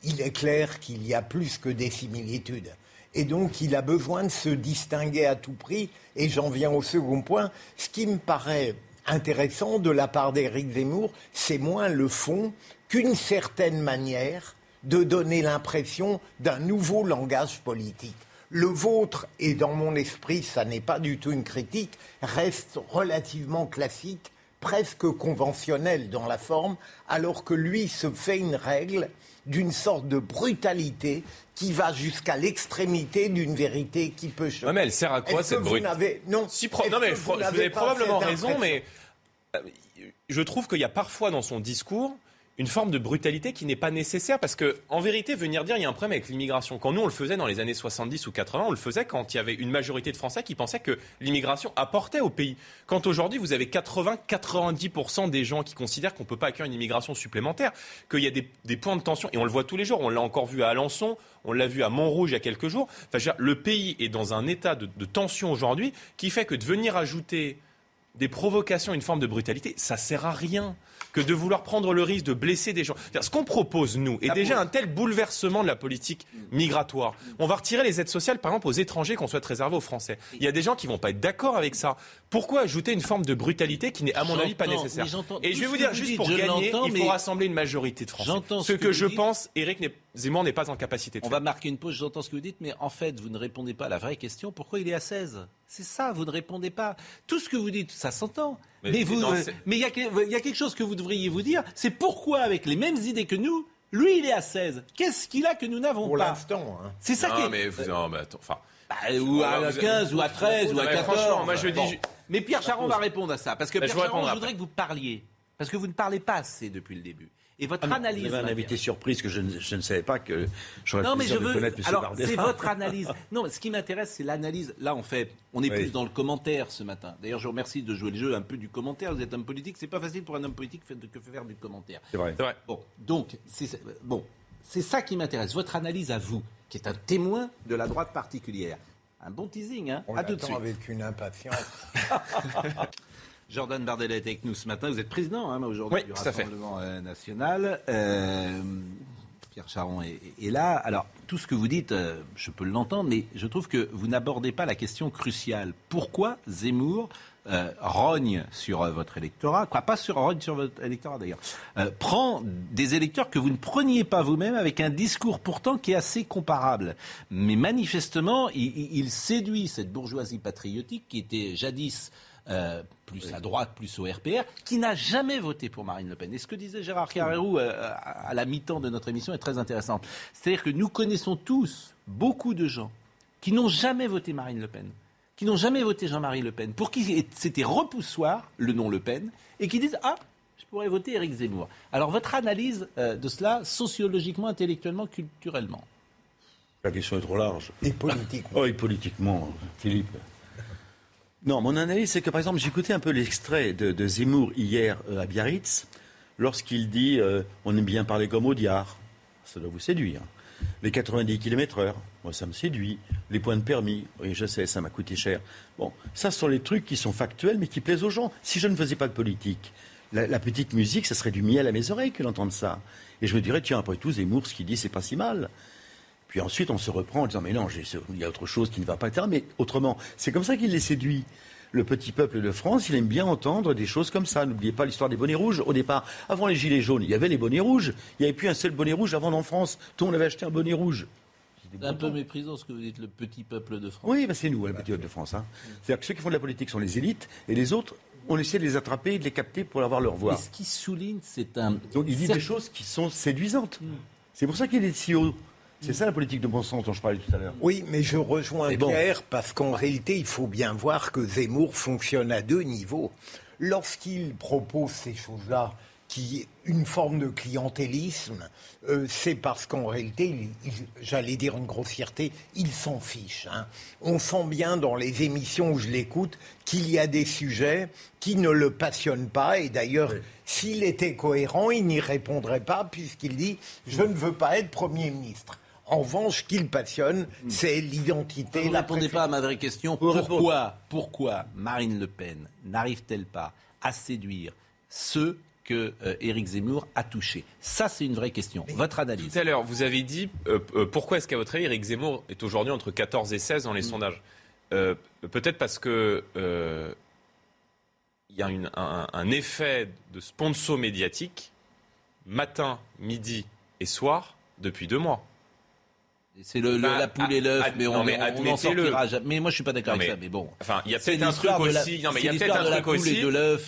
il est clair qu'il y a plus que des similitudes. Et donc, il a besoin de se distinguer à tout prix. Et j'en viens au second point. Ce qui me paraît intéressant de la part d'Éric Zemmour, c'est moins le fond qu'une certaine manière de donner l'impression d'un nouveau langage politique. Le vôtre, et dans mon esprit, ça n'est pas du tout une critique, reste relativement classique, presque conventionnel dans la forme, alors que lui se fait une règle d'une sorte de brutalité qui va jusqu'à l'extrémité d'une vérité qui peut choquer. Ouais, mais elle sert à quoi cette n'avez- Non. Si, pro- non, mais vous avez probablement raison, mais euh, je trouve qu'il y a parfois dans son discours une forme de brutalité qui n'est pas nécessaire parce que, en vérité, venir dire il y a un problème avec l'immigration. Quand nous on le faisait dans les années 70 ou 80, on le faisait quand il y avait une majorité de Français qui pensaient que l'immigration apportait au pays. Quand aujourd'hui vous avez 80-90% des gens qui considèrent qu'on ne peut pas accueillir une immigration supplémentaire, qu'il y a des, points de tension, et on le voit tous les jours, on l'a encore vu à Alençon, on l'a vu à Montrouge il y a quelques jours. Enfin, le pays est dans un état de, de tension aujourd'hui qui fait que de venir ajouter des provocations, une forme de brutalité, ça sert à rien que de vouloir prendre le risque de blesser des gens. Ce qu'on propose, nous, est déjà un tel bouleversement de la politique migratoire. On va retirer les aides sociales, par exemple, aux étrangers qu'on souhaite réserver aux Français. Il y a des gens qui vont pas être d'accord avec ça. Pourquoi ajouter une forme de brutalité qui n'est, à mon avis, pas nécessaire Et je vais ce vous que dire, vous juste pour je gagner, il faut rassembler une majorité de Français. J'entends Ce ce que, que je dites. pense, Éric n'est- Zemmour n'est pas en capacité de On faire. va marquer une pause, j'entends ce que vous dites, mais en fait, vous ne répondez pas à la vraie question. Pourquoi il est à 16 C'est ça, vous ne répondez pas. Tout ce que vous dites, ça s'entend. Mais- Mais, vous, euh, mais il y, a y quelque chose que vous devriez vous dire, c'est pourquoi, avec les mêmes idées que nous, lui, il est à 16. Qu'est-ce qu'il a que nous n'avons Pour pas l'instant. hein. C'est ça qui est... mais vous, non, mais attends, enfin. Bah, ou à Vous- 15, ou à 13, ou à mais 14. franchement, moi, je dis- Bon. Mais Pierre Charon va répondre à ça. Parce que Bah, je Pierre Charon, répondrai je voudrais après. que vous parliez. Parce que vous ne parlez pas assez depuis le début. Et votre Ah analyse... Vous avez un invité surprise que je ne, je ne savais pas que j'aurais Non, mais je veux. connaître M. Alors, Bardella. c'est votre analyse. Non, mais ce qui m'intéresse, c'est l'analyse. Là, en fait, on est Oui. plus dans le commentaire ce matin. D'ailleurs, je vous remercie de jouer le jeu un peu du commentaire. Vous êtes homme politique. C'est pas facile pour un homme politique fait- de que faire du commentaire. C'est vrai. C'est vrai. Bon, donc, c'est bon, c'est ça qui m'intéresse. Votre analyse à vous, qui est un témoin de la droite particulière. Un bon teasing, hein On À tout de suite. avec une impatience. Jordan Bardella est avec nous ce matin. Vous êtes président hein, aujourd'hui Oui, du fait. Rassemblement euh, national. Euh, Pierre Charon est, est là. Alors, tout ce que vous dites, euh, je peux l'entendre, mais je trouve que vous n'abordez pas la question cruciale. Pourquoi Zemmour euh, rogne sur votre électorat, quoi, pas sur rogne sur votre électorat d'ailleurs, prend des électeurs que vous ne preniez pas vous-même avec un discours pourtant qui est assez comparable. Mais manifestement, il séduit cette bourgeoisie patriotique qui était jadis euh, plus à droite, plus au RPR, qui n'a jamais voté pour Marine Le Pen. Et ce que disait Gérard Carrérou euh, à à la mi-temps de notre émission est très intéressant. C'est-à-dire que nous connaissons tous beaucoup de gens qui n'ont jamais voté Marine Le Pen, qui n'ont jamais voté Jean-Marie Le Pen, pour qui c'était repoussoir le nom Le Pen, et qui disent Ah, je pourrais voter Éric Zemmour. Alors votre analyse euh, de cela, sociologiquement, intellectuellement, culturellement? La question est trop large. Et politiquement. Oh, et politiquement, Philippe. Non, mon analyse, c'est que par exemple, j'écoutais un peu l'extrait de, Zemmour hier euh, à Biarritz, lorsqu'il dit euh, On aime bien parler comme Audiard. Ça doit vous séduire. Les 90 km/h, moi, ça me séduit. Les points de permis, oui, je sais, ça m'a coûté cher. Bon, ça, ce sont les trucs qui sont factuels, mais qui plaisent aux gens. Si je ne faisais pas de politique, la, la petite musique, ça serait du miel à mes oreilles que d'entendre ça. Et je me dirais Tiens, après tout, Zemmour, ce qu'il dit, c'est pas si mal. Puis ensuite, on se reprend en disant Mais non, il y a autre chose qui ne va pas, etc. Mais autrement, c'est comme ça qu'il les séduit. Le petit peuple de France, il aime bien entendre des choses comme ça. N'oubliez pas l'histoire des bonnets rouges. Au départ, avant les gilets jaunes, il y avait les bonnets rouges. Il n'y avait plus un seul bonnet rouge avant en France. Tout le monde avait acheté un bonnet rouge. C'est un peu méprisant ce que vous dites, le petit peuple de France. Oui, bah, c'est nous, le petit peuple de France. hein. C'est-à-dire que ceux qui font de la politique sont les élites, et les autres, on essaie de les attraper et de les capter pour avoir leur voix. Et ce qui souligne, c'est un. Donc il dit des choses qui sont séduisantes. C'est pour ça qu'il est si haut. C'est ça la politique de bon sens dont je parlais tout à l'heure. Oui, mais je rejoins bon. Pierre parce qu'en réalité, il faut bien voir que Zemmour fonctionne à deux niveaux. Lorsqu'il propose ces choses-là, qui est une forme de clientélisme, euh, c'est parce qu'en réalité, j'allais dire une grossièreté, il s'en fiche. hein. On sent bien dans les émissions où je l'écoute qu'il y a des sujets qui ne le passionnent pas. Et d'ailleurs, s'il était cohérent, il n'y répondrait pas puisqu'il dit Je ne veux pas être Premier ministre. En revanche, ce qui le passionne, c'est l'identité. Vous ne répondez pas à ma vraie question. Pourquoi, pourquoi Marine Le Pen n'arrive-t-elle pas à séduire ceux que euh, Éric Zemmour a touchés? Ça, c'est une vraie question. Votre analyse. Tout à l'heure, vous avez dit euh, euh, pourquoi est-ce qu'à votre avis, Éric Zemmour est aujourd'hui entre 14 et 16 dans les sondages? Euh, Peut-être parce que euh, il y a une- un, un effet de sponsor médiatique matin, midi et soir depuis deux mois. C'est le, le- Bah, la poule et l'œuf, mais on, mais on- on en sortira jamais. Mais moi, je suis pas d'accord avec mais- ça. Mais bon, Enfin, il y a peut-être un truc la- aussi. Non, mais il y a peut-être un de la truc aussi.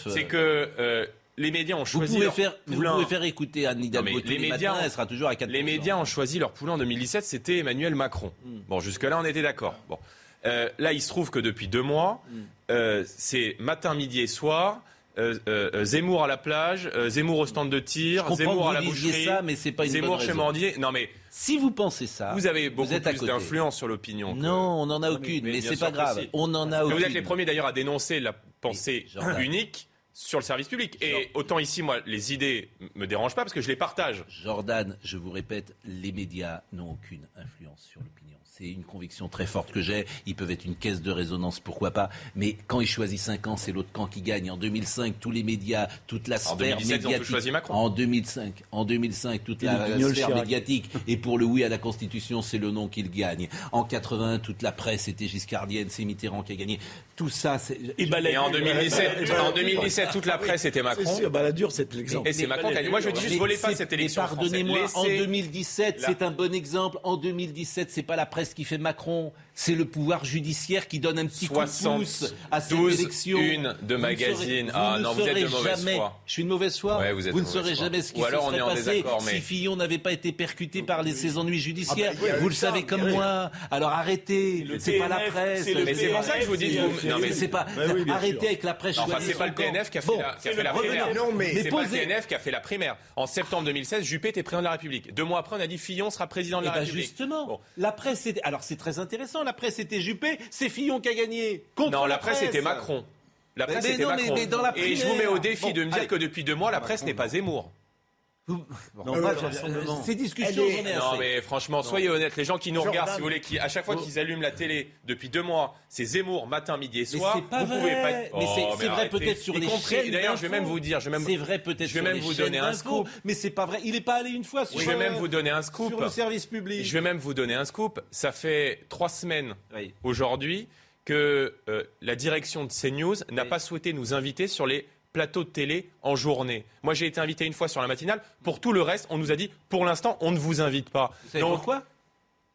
C'est que euh, les médias ont vous choisi pouvez leur faire, vous poulain. pouvez faire écouter Anne Hidalgo les médias matins, ont- elle sera toujours à 4 Les médias ont choisi leur poulain en 2017, c'était Emmanuel Macron. Hmm. Bon, jusque-là, on était d'accord. Bon. Euh, là, il se trouve que depuis deux mois, Hmm. euh, c'est matin, midi et soir. Euh, euh, Zemmour à la plage, euh, Zemmour au stand de tir, Zemmour à la boucherie, ça, mais c'est pas une Zemmour bonne chez. Mordier. Non mais Si vous pensez ça, vous avez beaucoup êtes plus d'influence sur l'opinion. Non, on n'en a aucune, mais c'est pas grave. si. On en a aucune. Vous êtes les premiers d'ailleurs à dénoncer la pensée unique sur le service public. Et autant ici, moi, les idées me dérangent pas parce que je les partage. Jordan, je vous répète, les médias n'ont aucune influence sur l'opinion. C'est une conviction très forte que j'ai. Ils peuvent être une caisse de résonance, pourquoi pas. Mais quand ils choisissent un camp, c'est l'autre camp qui gagne. En 2005, tous les médias, toute la sphère 2017, ils ont tous médiatique. choisi Macron. En 2005, en 2005, toute Et la sphère Chirac. médiatique. Et pour le oui à la Constitution, c'est le non qu'il gagne. En 80, toute la presse était giscardienne, c'est Mitterrand qui a gagné. Tout ça, c'est. Et. Et en 2017, Et Balladur. en 2017 toute la presse était Macron. C'est sûr, Balladur, c'est l'exemple. Et c'est Macron qui a dit. Moi, je dis juste, volez pas cette élection. Pardonnez-moi, en Laissez- 2017, la- c'est un bon exemple. En 2017, c'est pas la presse qui fait Macron, c'est le pouvoir judiciaire qui donne un petit coup de pouce à cette 72 élection. une de Vous ne magazine. saurez- Ah non, vous êtes de mauvaise jamais. foi. Je suis de mauvaise foi. Ouais, vous êtes ne saurez foi. jamais ce qui Ou se alors on serait est en passé désaccord, mais- si Fillon n'avait pas été percuté par les, ses ennuis judiciaires. Ah bah, y a vous le savez comme moi. Alors arrêtez. C'est pas la presse. c'est le Mais c'est pour ça que je vous dis, non, mais- c'est pas. Arrêtez avec la presse. Enfin, c'est pas le. PNF qui a fait la, primaire. Non, mais- c'est pas le PNF qui a fait la primaire. En septembre 2016, Juppé était président de la République. Deux mois après, on a dit Fillon sera président de Eh la ben République. justement, la presse. Alors c'est très intéressant. La presse était Juppé, c'est Fillon qui a gagné. Contre Non, la presse était Macron. La presse mais était non, Macron. mais dans la Et je vous mets au défi Bon, de me dire que depuis deux mois, la presse n'est pas Zemmour. Bon, Non, pas le rassemblement. Ces discussions, est- j'en ai Non mais franchement, soyez honnêtes, les gens qui nous Jordan. regardent, si vous voulez, qui à chaque fois qu'ils allument la télé depuis deux mois, c'est Zemmour matin, midi et Mais soir. c'est pas vous vrai. pouvez pas. être- Mais c'est Oh, c'est vrai peut-être sur les compris- chaînes. D'ailleurs, je vais même vous dire, je vais même. C'est vrai peut-être je vais sur même les vous donner un scoop. Mais c'est pas vrai. Il est pas allé une fois sur. Je vais même euh, vous donner un scoop. Sur le service public. Je vais même vous donner un scoop. Ça fait trois semaines Oui. aujourd'hui que euh, la direction de CNews n'a Oui. pas souhaité nous inviter sur les plateaux de télé en journée. Moi, j'ai été invité une fois sur la matinale. Pour tout le reste, on nous a dit, pour l'instant, on ne vous invite pas. Vous savez Donc, pourquoi?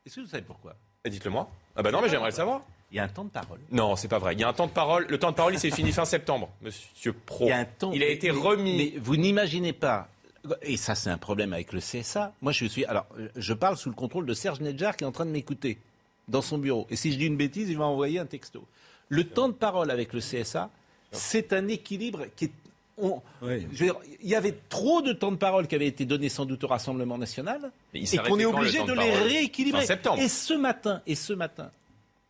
Est-ce que vous savez pourquoi? Dites-le moi. Ah bah non, mais j'aimerais le savoir. Il y a un temps de parole. Non, c'est pas vrai. Il y a un temps de parole. Le temps de parole, il s'est fini fin septembre, monsieur Pro. Il y a un temps. Il a mais- été remis. Mais vous n'imaginez pas. Et ça, c'est un problème avec le CSA. Moi, je suis. Alors, je parle sous le contrôle de Serge Nedjar qui est en train de m'écouter dans son bureau. Et si je dis une bêtise, il va envoyer un texto. Le temps de parole avec le CSA, c'est un équilibre qui est. on- Oui. je veux dire, il y avait trop de temps de parole qui avait été donné sans doute au Rassemblement national Mais et qu'on est le obligé de de les rééquilibrer. Et ce matin, et ce matin,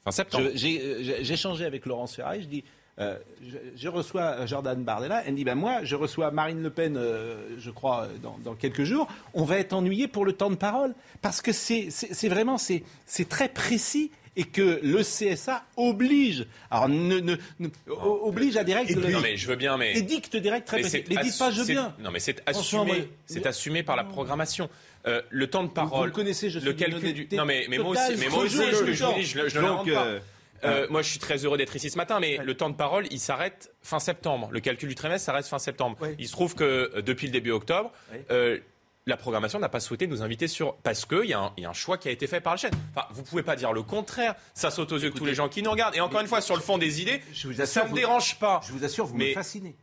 Fin septembre. je- J'ai euh, échangé avec Laurence Ferrari, je dis, euh, je, je reçois Jordan Bardella, elle me dit, ben moi, je reçois Marine Le Pen, euh, je crois, dans, dans quelques jours, on va être ennuyé pour le temps de parole, parce que c'est vraiment, c'est très précis. Et que le CSA oblige, alors ne, ne- ne- oblige à des règles, non mais je veux bien, mais. édicte des règles très précises. Mais dites pas je c'est- Non, mais c'est assumé. C'est assumé par la programmation. Euh, le temps de Vous parole. le connaissez, je le calcul du. Non, mais, mais moi aussi, mais moi aussi, je je, le- je, vous je, ne Donc, l'invente pas. euh, Euh, moi, je suis très heureux d'être ici ce matin, mais le temps de parole, il s'arrête fin septembre. Le calcul du trimestre s'arrête fin septembre. Il se trouve que depuis le début octobre, euh, la programmation n'a pas souhaité nous inviter sur parce qu'il y, a un- il y a un choix qui a été fait par la chaîne. Enfin, vous pouvez pas dire le contraire. Ça saute aux yeux de tous les gens qui nous regardent. Et encore une fois, sur le fond des idées, Je vous ça ne vous- dérange pas. Je vous assure, vous Mais- me fascinez.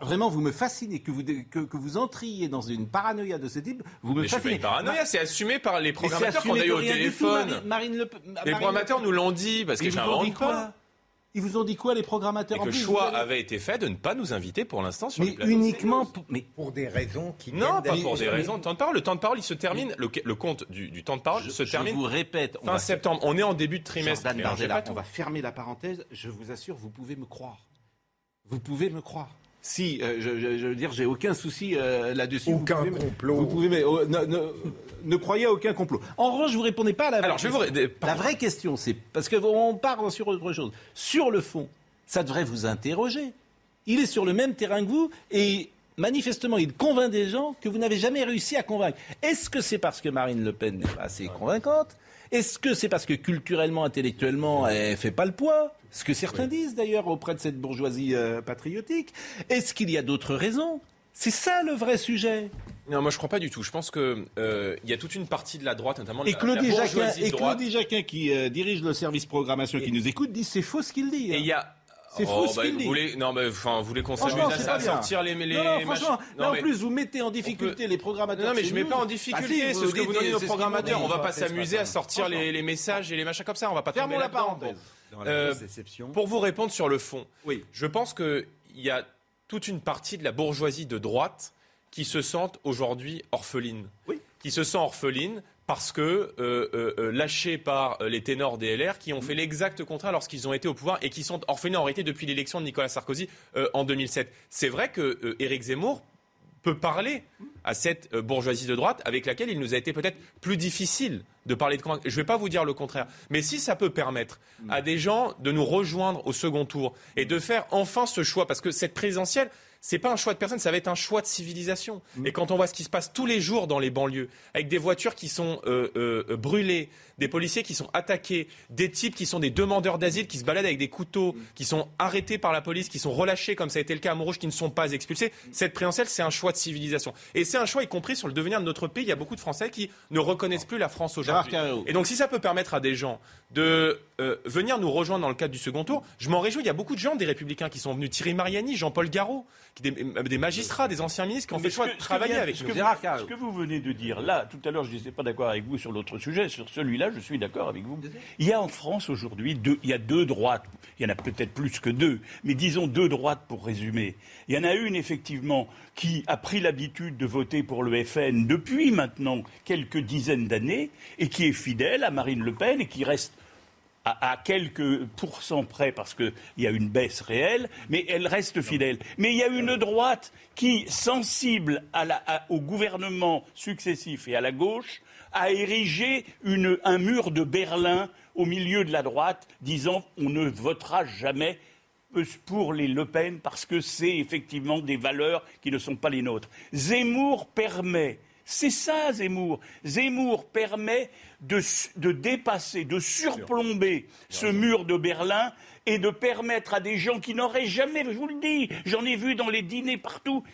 Vraiment, vous me fascinez. Que vous, que, que vous entriez dans une paranoïa de ce type, vous me Mais je suis pas fascinez. une paranoïa, c'est assumé par les programmateurs qu'on a eu au tout, téléphone. Marine, Marine Le Les Marine programmateurs Le nous l'ont dit parce que j'invente pas. Ils vous ont dit quoi, les programmateurs Et En que le plus, choix avait été fait de ne pas nous inviter pour l'instant sur les Mais plateaux de uniquement pour. Mais Pour des raisons qui Non, pas pour des raisons de temps de parole. Le temps de parole, il se termine, le, le compte du, du temps de parole je, se je termine vous répète, on fin va, septembre. On est en début de trimestre. Bardella, on va fermer la parenthèse. Je vous assure, vous pouvez me croire. Vous pouvez me croire. Si, euh, je, je- je veux dire, j'ai aucun souci euh, là-dessus. Vous Aucun pouvez me- complot. Vous pouvez, mais, oh, ne, ne- ne croyez à aucun complot. En revanche, vous répondez pas à la vraie Alors, je vais vous question. ré- La vraie question, c'est parce que on part sur autre chose. Sur le fond, ça devrait vous interroger. Il est sur le même terrain que vous et manifestement, il convainc des gens que vous n'avez jamais réussi à convaincre. Est-ce que c'est parce que Marine Le Pen n'est pas assez convaincante Est-ce que c'est parce que culturellement, intellectuellement, elle fait pas le poids? Ce que certains disent d'ailleurs auprès de cette bourgeoisie euh, patriotique. Est-ce qu'il y a d'autres raisons? C'est ça le vrai sujet. Non, moi je crois pas du tout. Je pense que euh, y a toute une partie de la droite, notamment Et la, Claudie, la Jacquin, bourgeoisie et de droite. Claudie Jacquin, qui euh, dirige le service programmation, qui nous écoute, dit c'est faux ce qu'il dit. Et hein. il y a C'est fou ce bah, qu'il vous dit. voulez, non, mais enfin, vous voulez qu'on s'amuse à, ça, sortir les, les non, franchement, Non, là, en mais- plus, vous mettez en difficulté les programmateurs. Non, mais je mets CNews. pas en Bah, difficulté. si, c'est ce que vous dites aux programmateurs. On va pas s'amuser à sortir les, messages et les machins comme ça. On va pas tomber la parenthèse. Euh. Pour vous répondre sur le fond, Oui. je pense qu'il y a toute une partie de la bourgeoisie de droite qui se sentent aujourd'hui orphelines. Oui. Qui se sent orpheline parce que euh, euh, euh, lâchés par les ténors des LR qui ont fait l'exact contraire lorsqu'ils ont été au pouvoir et qui sont orphelins en réalité depuis l'élection de Nicolas Sarkozy euh, en 2007. C'est vrai que Éric Zemmour peut parler à cette bourgeoisie de droite avec laquelle il nous a été peut-être plus difficile de parler de. Je ne vais pas vous dire le contraire. Mais si ça peut permettre à des gens de nous rejoindre au second tour et de faire enfin ce choix, parce que cette présidentielle, c'est pas un choix de personne, ça va être un choix de civilisation. Et quand on voit ce qui se passe tous les jours dans les banlieues, avec des voitures qui sont euh, euh, brûlées, des policiers qui sont attaqués, des types qui sont des demandeurs d'asile, qui se baladent avec des couteaux, qui sont arrêtés par la police, qui sont relâchés, comme ça a été le cas à Montrouge, qui ne sont pas expulsés, cette présidentielle, c'est un choix de civilisation. Et c'est un choix, y compris sur le devenir de notre pays. Il y a beaucoup de Français qui ne reconnaissent plus la France aujourd'hui. Et donc, si ça peut permettre à des gens de euh, venir nous rejoindre dans le cadre du second tour, je m'en réjouis. Il y a beaucoup de gens, des Républicains, qui sont venus. Thierry Mariani, Jean-Paul Garot, qui, des, des magistrats, des anciens ministres qui ont fait Mais le choix de travailler vient- avec ce nous. que, vous, ce que vous venez de dire là, tout à l'heure, je n'étais pas d'accord avec vous sur l'autre sujet. Sur celui-là, je suis d'accord avec vous. Il y a en France aujourd'hui deux, il y a deux droites. Il y en a peut-être plus que deux, mais disons deux droites pour résumer. Il y en a une effectivement qui a pris l'habitude de voter pour le FN depuis maintenant quelques dizaines d'années et qui est fidèle à Marine Le Pen et qui reste à, quelques pourcents près parce qu'il y a une baisse réelle, mais elle reste fidèle. Mais il y a une droite qui, sensible au gouvernement successif et à la gauche, a érigé un mur de Berlin au milieu de la droite, disant on ne votera jamais pour les Le Pen parce que c'est effectivement des valeurs qui ne sont pas les nôtres. Zemmour permet, c'est ça Zemmour, Zemmour permet de, dépasser, de surplomber ce mur de Berlin et de permettre à des gens qui n'auraient jamais, je vous le dis, j'en ai vu dans les dîners partout,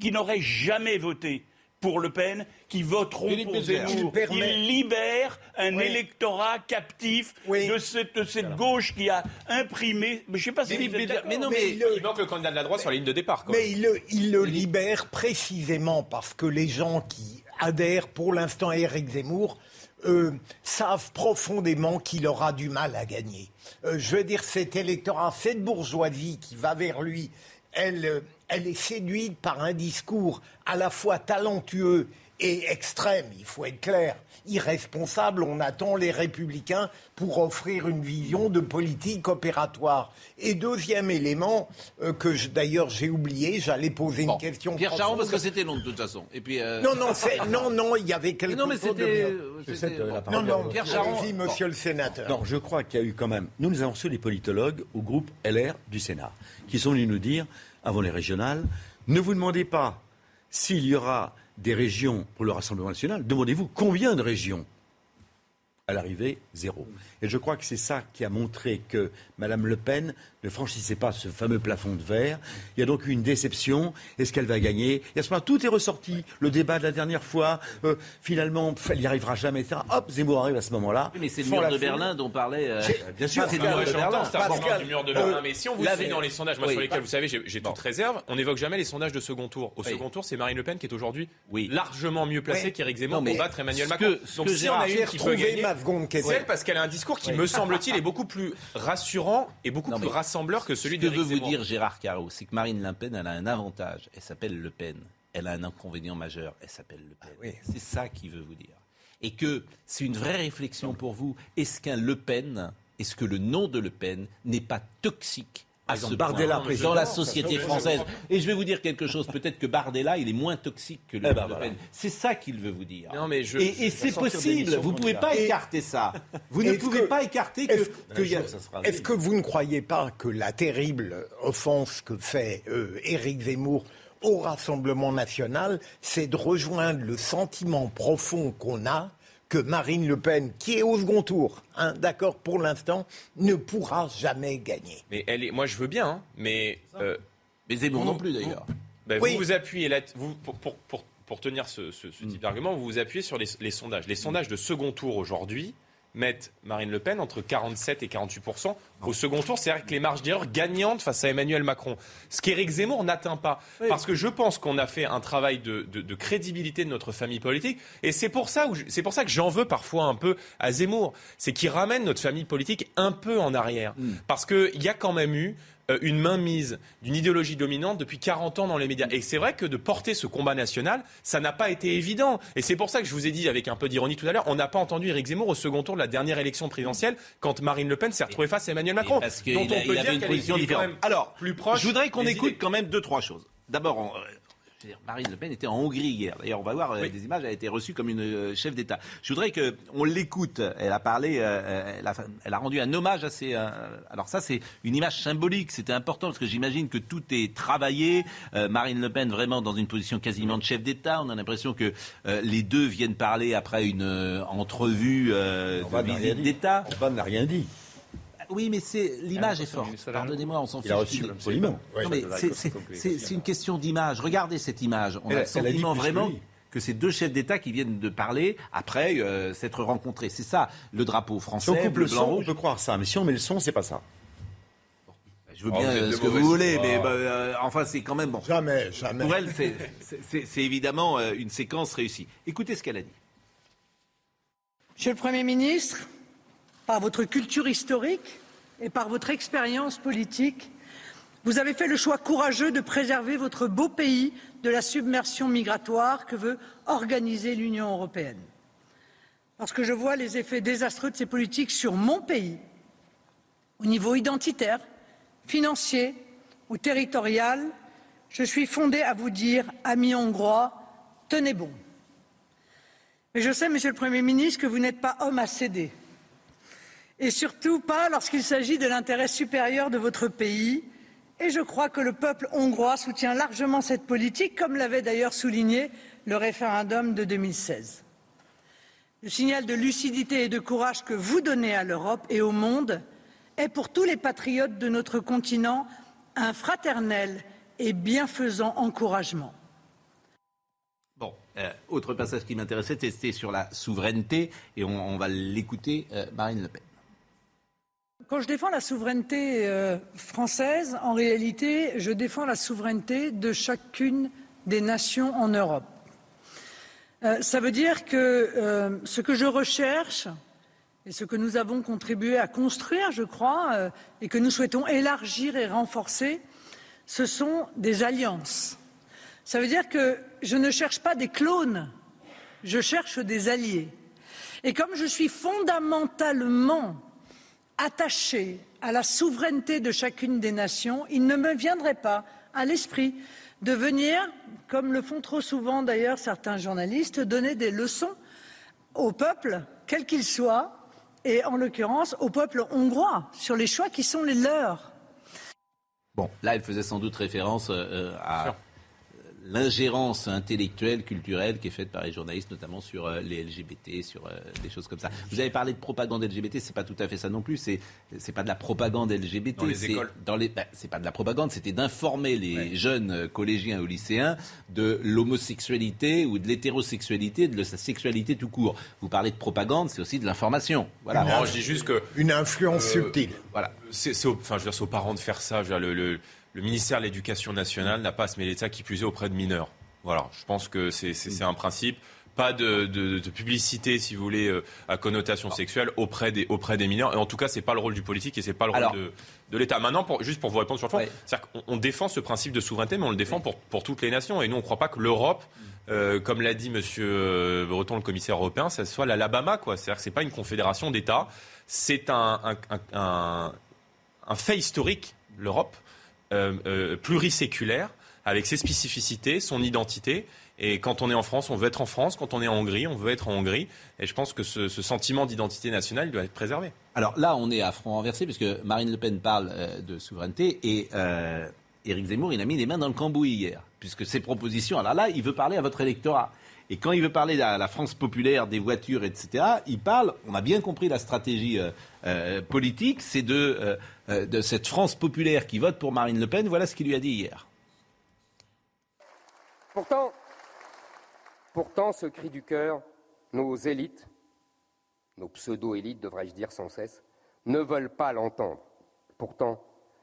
qui n'auraient jamais voté pour Le Pen qui voteront pour Zemmour. Il, libère un électorat captif de cette, gauche qui a imprimé. Mais je sais pas si mais, non, mais, il, manque le candidat de la droite sur la ligne de départ. Mais il le, il le libère précisément parce que les gens qui adhèrent pour l'instant à Éric Zemmour euh, savent profondément qu'il aura du mal à gagner. Euh, je veux dire, cet électorat, cette bourgeoisie qui va vers lui, elle, euh, elle est séduite par un discours à la fois talentueux et extrême, il faut être clair, irresponsable. On attend les républicains pour offrir une vision de politique opératoire. Et deuxième élément, euh, que d'ailleurs j'ai oublié, j'allais poser une question. Pierre Charon, parce que c'était long de toute façon. Et puis, euh, Non, non, non, non, il y avait quelque non, mais chose de... Non, non, Pierre Charon. monsieur le sénateur. Non, je crois qu'il y a eu quand même... Nous, nous avons reçu les politologues au groupe LR du Sénat, qui sont venus nous dire avant les régionales. Ne vous demandez pas s'il y aura des régions pour le Rassemblement national, demandez-vous combien de régions à l'arrivée, zéro. Et je crois que c'est ça qui a montré que Mme Le Pen ne franchissait pas ce fameux plafond de verre. Il y a donc eu une déception. Est-ce qu'elle va gagner Et à ce moment tout est ressorti. Le débat de la dernière fois, euh, finalement, elle n'y arrivera jamais, etc. Hop, Zemmour arrive à ce moment-là. mais c'est le mur de Berlin dont parlait. Euh, bien sûr, c'est le mur de Berlin. C'est du mur de Berlin. mais si on vous suit dans les sondages, moi sur lesquels vous savez, j'ai toute réserve, on n'évoque jamais les sondages de second tour. Au second tour, c'est Marine Le Pen qui est aujourd'hui largement mieux placée qu'Éric Zemmour pour battre Emmanuel Macron. Donc si on a une qui peut gagner, c'est parce qu'elle a un discours qui, me semble-t-il, est beaucoup plus rassurant et beaucoup plus rassembleur que celui de Ce que veut vous dire Gérard Carreau, c'est que Marine Le Pen, elle a un avantage. Elle s'appelle Le Pen. Elle a un inconvénient majeur. Elle s'appelle Le Pen. Ah c'est ça qu'il veut vous dire. Et que c'est une vraie réflexion pour vous. Est-ce qu'un Le Pen, est-ce que le nom de Le Pen n'est pas toxique Bardella dans la société française. Et je vais vous dire quelque chose, peut-être que Bardella, il est moins toxique que le, eh ben Pen. C'est ça qu'il veut vous dire. Non, mais et, c'est possible, vous ne pouvez pas écarter ça. Vous ne pouvez pas écarter que... Est-ce que, vous ne croyez pas que la terrible offense que fait euh, Éric Zemmour au Rassemblement national, c'est de rejoindre le sentiment profond qu'on a que Marine Le Pen, qui est au second tour, hein, d'accord pour l'instant, ne pourra jamais gagner. Mais elle est, moi je veux bien, hein, mais euh, mais Zemmour non plus d'ailleurs. Ben, vous vous appuyez là, vous, pour, pour, pour, pour, tenir ce, ce, ce type mm. d'argument, vous vous appuyez sur les, les sondages. Les sondages de second tour aujourd'hui mettent Marine Le Pen entre 47 et 48% au second tour. C'est-à-dire que les marges d'erreur gagnantes face à Emmanuel Macron. Ce qu'Éric Zemmour n'atteint pas. Parce que je pense qu'on a fait un travail de, de, crédibilité de notre famille politique. Et c'est pour ça, c'est pour ça que j'en veux parfois un peu à Zemmour. C'est qu'il ramène notre famille politique un peu en arrière. Mm. Parce qu'il y a quand même eu une mainmise d'une idéologie dominante depuis 40 ans dans les médias. Et c'est vrai que de porter ce combat national, ça n'a pas été évident. Et c'est pour ça que je vous ai dit avec un peu d'ironie tout à l'heure, on n'a pas entendu Éric Zemmour au second tour de la dernière élection présidentielle quand Marine Le Pen s'est retrouvée face à Emmanuel Macron. Parce dont on peut dire une position différente. Alors, plus proche. Je voudrais qu'on écoute quand même deux trois choses. D'abord, Marine Le Pen était en Hongrie hier. D'ailleurs, on va voir euh, des images. Elle a été reçue comme une euh, chef d'État. Je voudrais qu'on l'écoute. Elle a parlé, euh, elle a, rendu un hommage à ses. alors ça, c'est une image symbolique. C'était important parce que j'imagine que tout est travaillé. Marine Le Pen vraiment dans une position quasiment de chef d'État. On a l'impression que les deux viennent parler après une entrevue de visite d'État. Orban n'a rien dit. Oui, mais c'est l'image est forte. Pardonnez-moi, on s'en fiche. C'est une question d'image. Regardez cette image. On a le sentiment vraiment que c'est deux chefs d'État qui viennent de parler après euh, s'être rencontrés. C'est ça, le drapeau français. Si on coupe le, son, on peut croire ça. Mais si on met le son, c'est pas ça. Je veux bien oh, ce que vous voulez, mais bah, euh, enfin, c'est quand même bon. Jamais, jamais. Pour elle, c'est évidemment euh, une séquence réussie. Écoutez ce qu'elle a dit. Monsieur le Premier ministre, par votre culture historique et par votre expérience politique, vous avez fait le choix courageux de préserver votre beau pays de la submersion migratoire que veut organiser l'Union européenne. Parce que je vois les effets désastreux de ces politiques sur mon pays, au niveau identitaire, financier ou territorial, je suis fondé à vous dire, amis hongrois, tenez bon. Mais je sais, Monsieur le Premier ministre, que vous n'êtes pas homme à céder. Et surtout pas lorsqu'il s'agit de l'intérêt supérieur de votre pays. Et je crois que le peuple hongrois soutient largement cette politique, comme l'avait d'ailleurs souligné le référendum de 2016. Le signal de lucidité et de courage que vous donnez à l'Europe et au monde est pour tous les patriotes de notre continent un fraternel et bienfaisant encouragement. Bon, euh, autre passage qui m'intéressait, c'était sur la souveraineté, et on, va l'écouter, euh, Marine Le Pen. Quand je défends la souveraineté euh, française, en réalité, je défends la souveraineté de chacune des nations en Europe. ça veut dire que ce que je recherche, et ce que nous avons contribué à construire, je crois, et que nous souhaitons élargir et renforcer, ce sont des alliances. Ça veut dire que je ne cherche pas des clones, je cherche des alliés. Et comme je suis fondamentalement attaché à la souveraineté de chacune des nations, il ne me viendrait pas à l'esprit de venir, comme le font trop souvent d'ailleurs certains journalistes, donner des leçons au peuple, quel qu'il soit, et en l'occurrence au peuple hongrois, sur les choix qui sont les leurs. Bon, là, elle faisait sans doute référence euh, à l'ingérence intellectuelle, culturelle qui est faite par les journalistes, notamment sur euh, les LGBT, sur euh, des choses comme ça. Vous avez parlé de propagande LGBT, c'est pas tout à fait ça non plus. C'est c'est pas de la propagande LGBT. Dans les écoles. Dans les, ben, c'est pas de la propagande, c'était d'informer les jeunes euh, collégiens ou lycéens de l'homosexualité ou de l'hétérosexualité, de sa sexualité tout court. Vous parlez de propagande, c'est aussi de l'information. Voilà. je dis juste que une influence subtile. Voilà. C'est, enfin, je veux dire, c'est aux parents de faire ça. Je veux dire, le le ministère de l'Éducation nationale n'a pas à se mêler de ça, qui plus est auprès de mineurs. Voilà, je pense que c'est un principe. Pas de, publicité, si vous voulez, euh, à connotation sexuelle auprès des, auprès des mineurs. Et en tout cas, c'est pas le rôle du politique et c'est pas le rôle de, l'État. Maintenant, juste pour vous répondre sur le fond, c'est-à-dire qu'on défend ce principe de souveraineté, mais on le défend pour, pour toutes les nations. Et nous, on ne croit pas que l'Europe, euh, comme l'a dit Monsieur euh, Breton, le commissaire européen, ça soit l'Alabama, quoi. C'est-à-dire que c'est pas une confédération d'États. C'est un, un fait historique, l'Europe. Euh, euh, pluriséculaire, avec ses spécificités, son identité. Et quand on est en France, on veut être en France. Quand on est en Hongrie, on veut être en Hongrie. Et je pense que ce, sentiment d'identité nationale doit être préservé. Alors là, on est à front renversé, puisque Marine Le Pen parle euh, de souveraineté et Éric Zemmour, il a mis les mains dans le cambouis hier, puisque ses propositions. Alors là, il veut parler à votre électorat. Et quand il veut parler de la France populaire, des voitures, etc., il parle, on a bien compris la stratégie politique, c'est de euh, de cette France populaire qui vote pour Marine Le Pen. Voilà ce qu'il lui a dit hier. Pourtant, pourtant, ce cri du cœur, nos élites, nos pseudo-élites, devrais-je dire sans cesse, ne veulent pas l'entendre. Pourtant,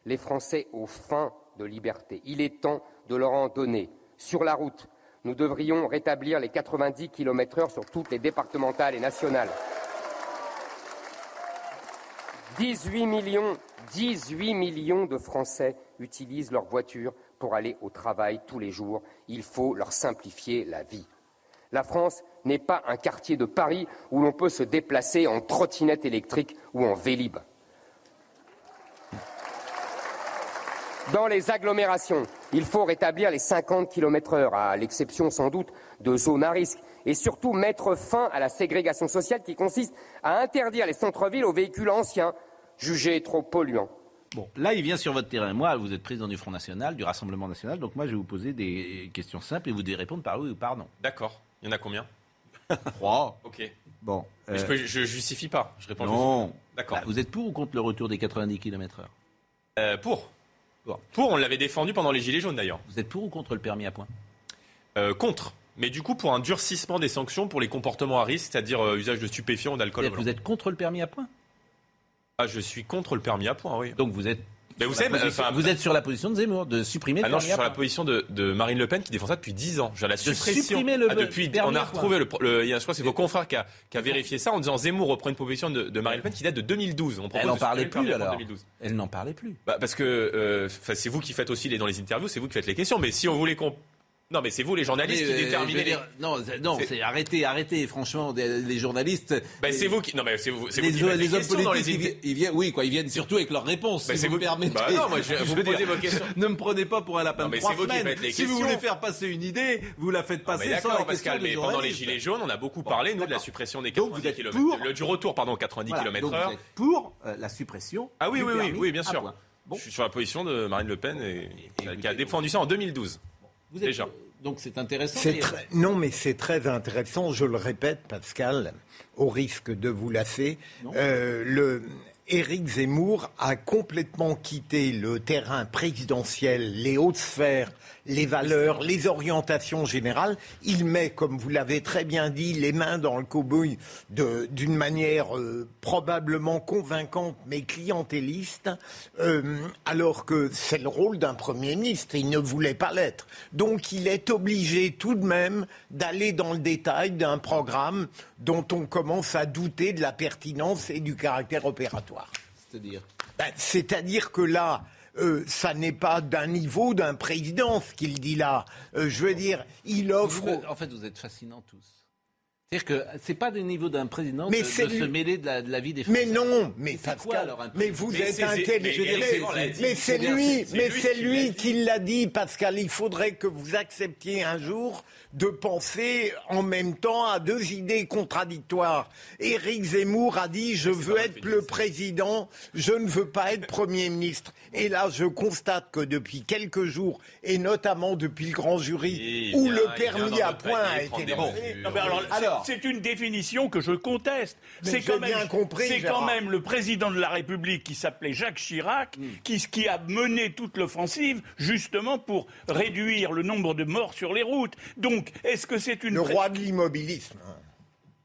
les Français ont faim de liberté. Il est temps de leur en donner. Sur la route, nous devrions rétablir les 90 km/h sur toutes les départementales et nationales. 18 millions 18 millions de Français utilisent leur voiture pour aller au travail tous les jours. Il faut leur simplifier la vie. La France n'est pas un quartier de Paris où l'on peut se déplacer en trottinette électrique ou en vélib. Dans les agglomérations, il faut rétablir les 50 km heure, à l'exception sans doute de zones à risque, et surtout mettre fin à la ségrégation sociale qui consiste à interdire les centres-villes aux véhicules anciens, jugé trop polluant. Bon, là, il vient sur votre terrain. Moi, vous êtes président du Front National, du Rassemblement National, donc moi, je vais vous poser des questions simples et vous devez répondre par oui ou par non. D'accord. Il y en a combien? Trois. Ok. Bon. Euh... Je, ne justifie pas. Je réponds. Non. D'accord. Bah, vous êtes pour ou contre le retour des 90 km/h euh, Pour. Pour. On l'avait défendu pendant les Gilets jaunes, d'ailleurs. Vous êtes pour ou contre le permis à points? Euh, Contre. Mais du coup, pour un durcissement des sanctions pour les comportements à risque, c'est-à-dire euh, usage de stupéfiants ou d'alcool. Vous êtes contre le permis à points? Ah, je suis contre le permis à points, oui. Donc vous êtes mais vous, savez, vous êtes sur la position de Zemmour, de supprimer ah non, je suis sur la position de, Marine Le Pen qui défend ça depuis 10 ans. J'ai la suppression. Supprimer le, ah, depuis, on a retrouvé le, le, je crois que c'est vos confrères qui a, qui a vérifié ça en disant Zemmour reprend une proposition de, Marine Le Pen qui date de 2012. On Elle n'en parlait plus alors. Elle n'en parlait plus. Bah, parce que euh, c'est vous qui faites aussi les, dans les interviews, c'est vous qui faites les questions. Mais si on voulait qu'on Non, mais c'est vous, les journalistes, qui Mais, euh, déterminez je les. dire, Non, non, C'est- arrêtez, arrêtez. Franchement, les journalistes. Ben, c'est vous qui. Non, mais c'est vous, c'est vous Les, qui les les hommes questions dans les politiques, ils, ils viennent, oui, quoi, ils viennent surtout avec leurs réponses. Ben, si c'est vous vous permettez. Bah non, moi, je- vous veux posez dire, vos questions. Ne me prenez pas pour un lapin Non, de mais trois c'est vous semaines. les Si vous questions. voulez faire passer une idée, vous la faites Non, passer mais sans la d'accord, question Pascal, mais pendant les. Gilets jaunes, on a beaucoup parlé, nous, de la suppression des Donc, 90 vous êtes km. pour- le- du retour, pardon, 90 Voilà, km donc vous heure. êtes pour euh, la suppression. Ah oui, oui, oui, oui, bien sûr. Je suis sur la position de Marine Le Pen, qui a défendu ça en 2012. vous êtes- déjà. Donc c'est intéressant. Très- Non, mais c'est très intéressant. Je le répète, Pascal, au risque de vous lasser. euh, le Éric Zemmour a complètement quitté le terrain présidentiel, les hautes sphères, les valeurs, les orientations générales. Il met, comme vous l'avez très bien dit, les mains dans le cow-boy d'une manière euh, probablement convaincante mais clientéliste, euh, alors que c'est le rôle d'un Premier ministre. Il ne voulait pas l'être. Donc il est obligé tout de même d'aller dans le détail d'un programme dont on commence à douter de la pertinence et du caractère opératoire. C'est-à-dire? Ben, C'est-à-dire que là, euh, ça n'est pas d'un niveau d'un président ce qu'il dit là. Euh, je veux dire, il offre. Vous- en fait, vous êtes fascinants tous. C'est-à-dire que c'est pas du niveau d'un président Mais de, se mêler de la, de la vie des Français. Mais non, mais c'est quoi, Pascal, alors, un mais vous Mais êtes intelligent. mais c'est lui, c'est mais lui c'est qui l'a lui dit. qui l'a dit, Pascal. Il faudrait que vous acceptiez un jour de penser en même temps à deux idées contradictoires. Éric Zemmour a dit je veux être le président, je ne veux pas être premier ministre. Et là, je constate que depuis quelques jours, et notamment depuis le grand jury, où le permis à point a été lancé. mesures. Non, mais alors, c'est- une définition que je conteste. C'est quand même, bien compris, c'est Gérard. quand même le président de la République qui s'appelait Jacques Chirac Hmm. qui, qui a mené toute l'offensive justement pour réduire le nombre de morts sur les routes. Donc, est-ce que c'est une Le roi de l'immobilisme.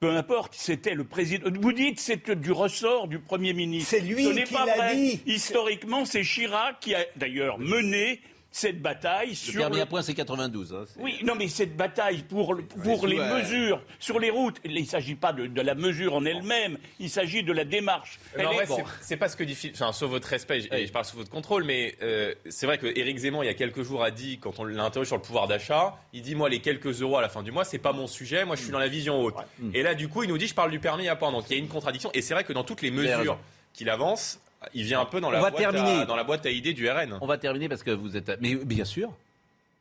peu importe, c'était le président. Vous dites c'est du ressort du Premier ministre. C'est lui Ce n'est qui pas l'a vrai. dit. Historiquement, c'est Chirac qui a d'ailleurs mené cette bataille Le sur permis le- à point, c'est 92. hein, Oui, non, mais cette bataille pour, le- pour les ouais. mesures sur les routes, il ne s'agit pas de, de la mesure en elle-même, il s'agit de la démarche. Mais en Elle vrai, est- c'est- pas ce que dit Philippe. Enfin, sauf votre respect, et Oui. je parle sous votre contrôle, mais euh, c'est vrai que Éric Zemmour, il y a quelques jours, a dit, quand on l'a interrogé sur le pouvoir d'achat, il dit Moi, les quelques euros à la fin du mois, c'est pas mon sujet, moi, je suis dans la vision haute. Et là, du coup, il nous dit Je parle du permis à point. Donc, il y a une contradiction. Et c'est vrai que dans toutes les mesures qu'il avance, il vient un peu dans la, boîte à, dans la boîte à idées du RN. On va terminer parce que vous êtes. Mais bien sûr.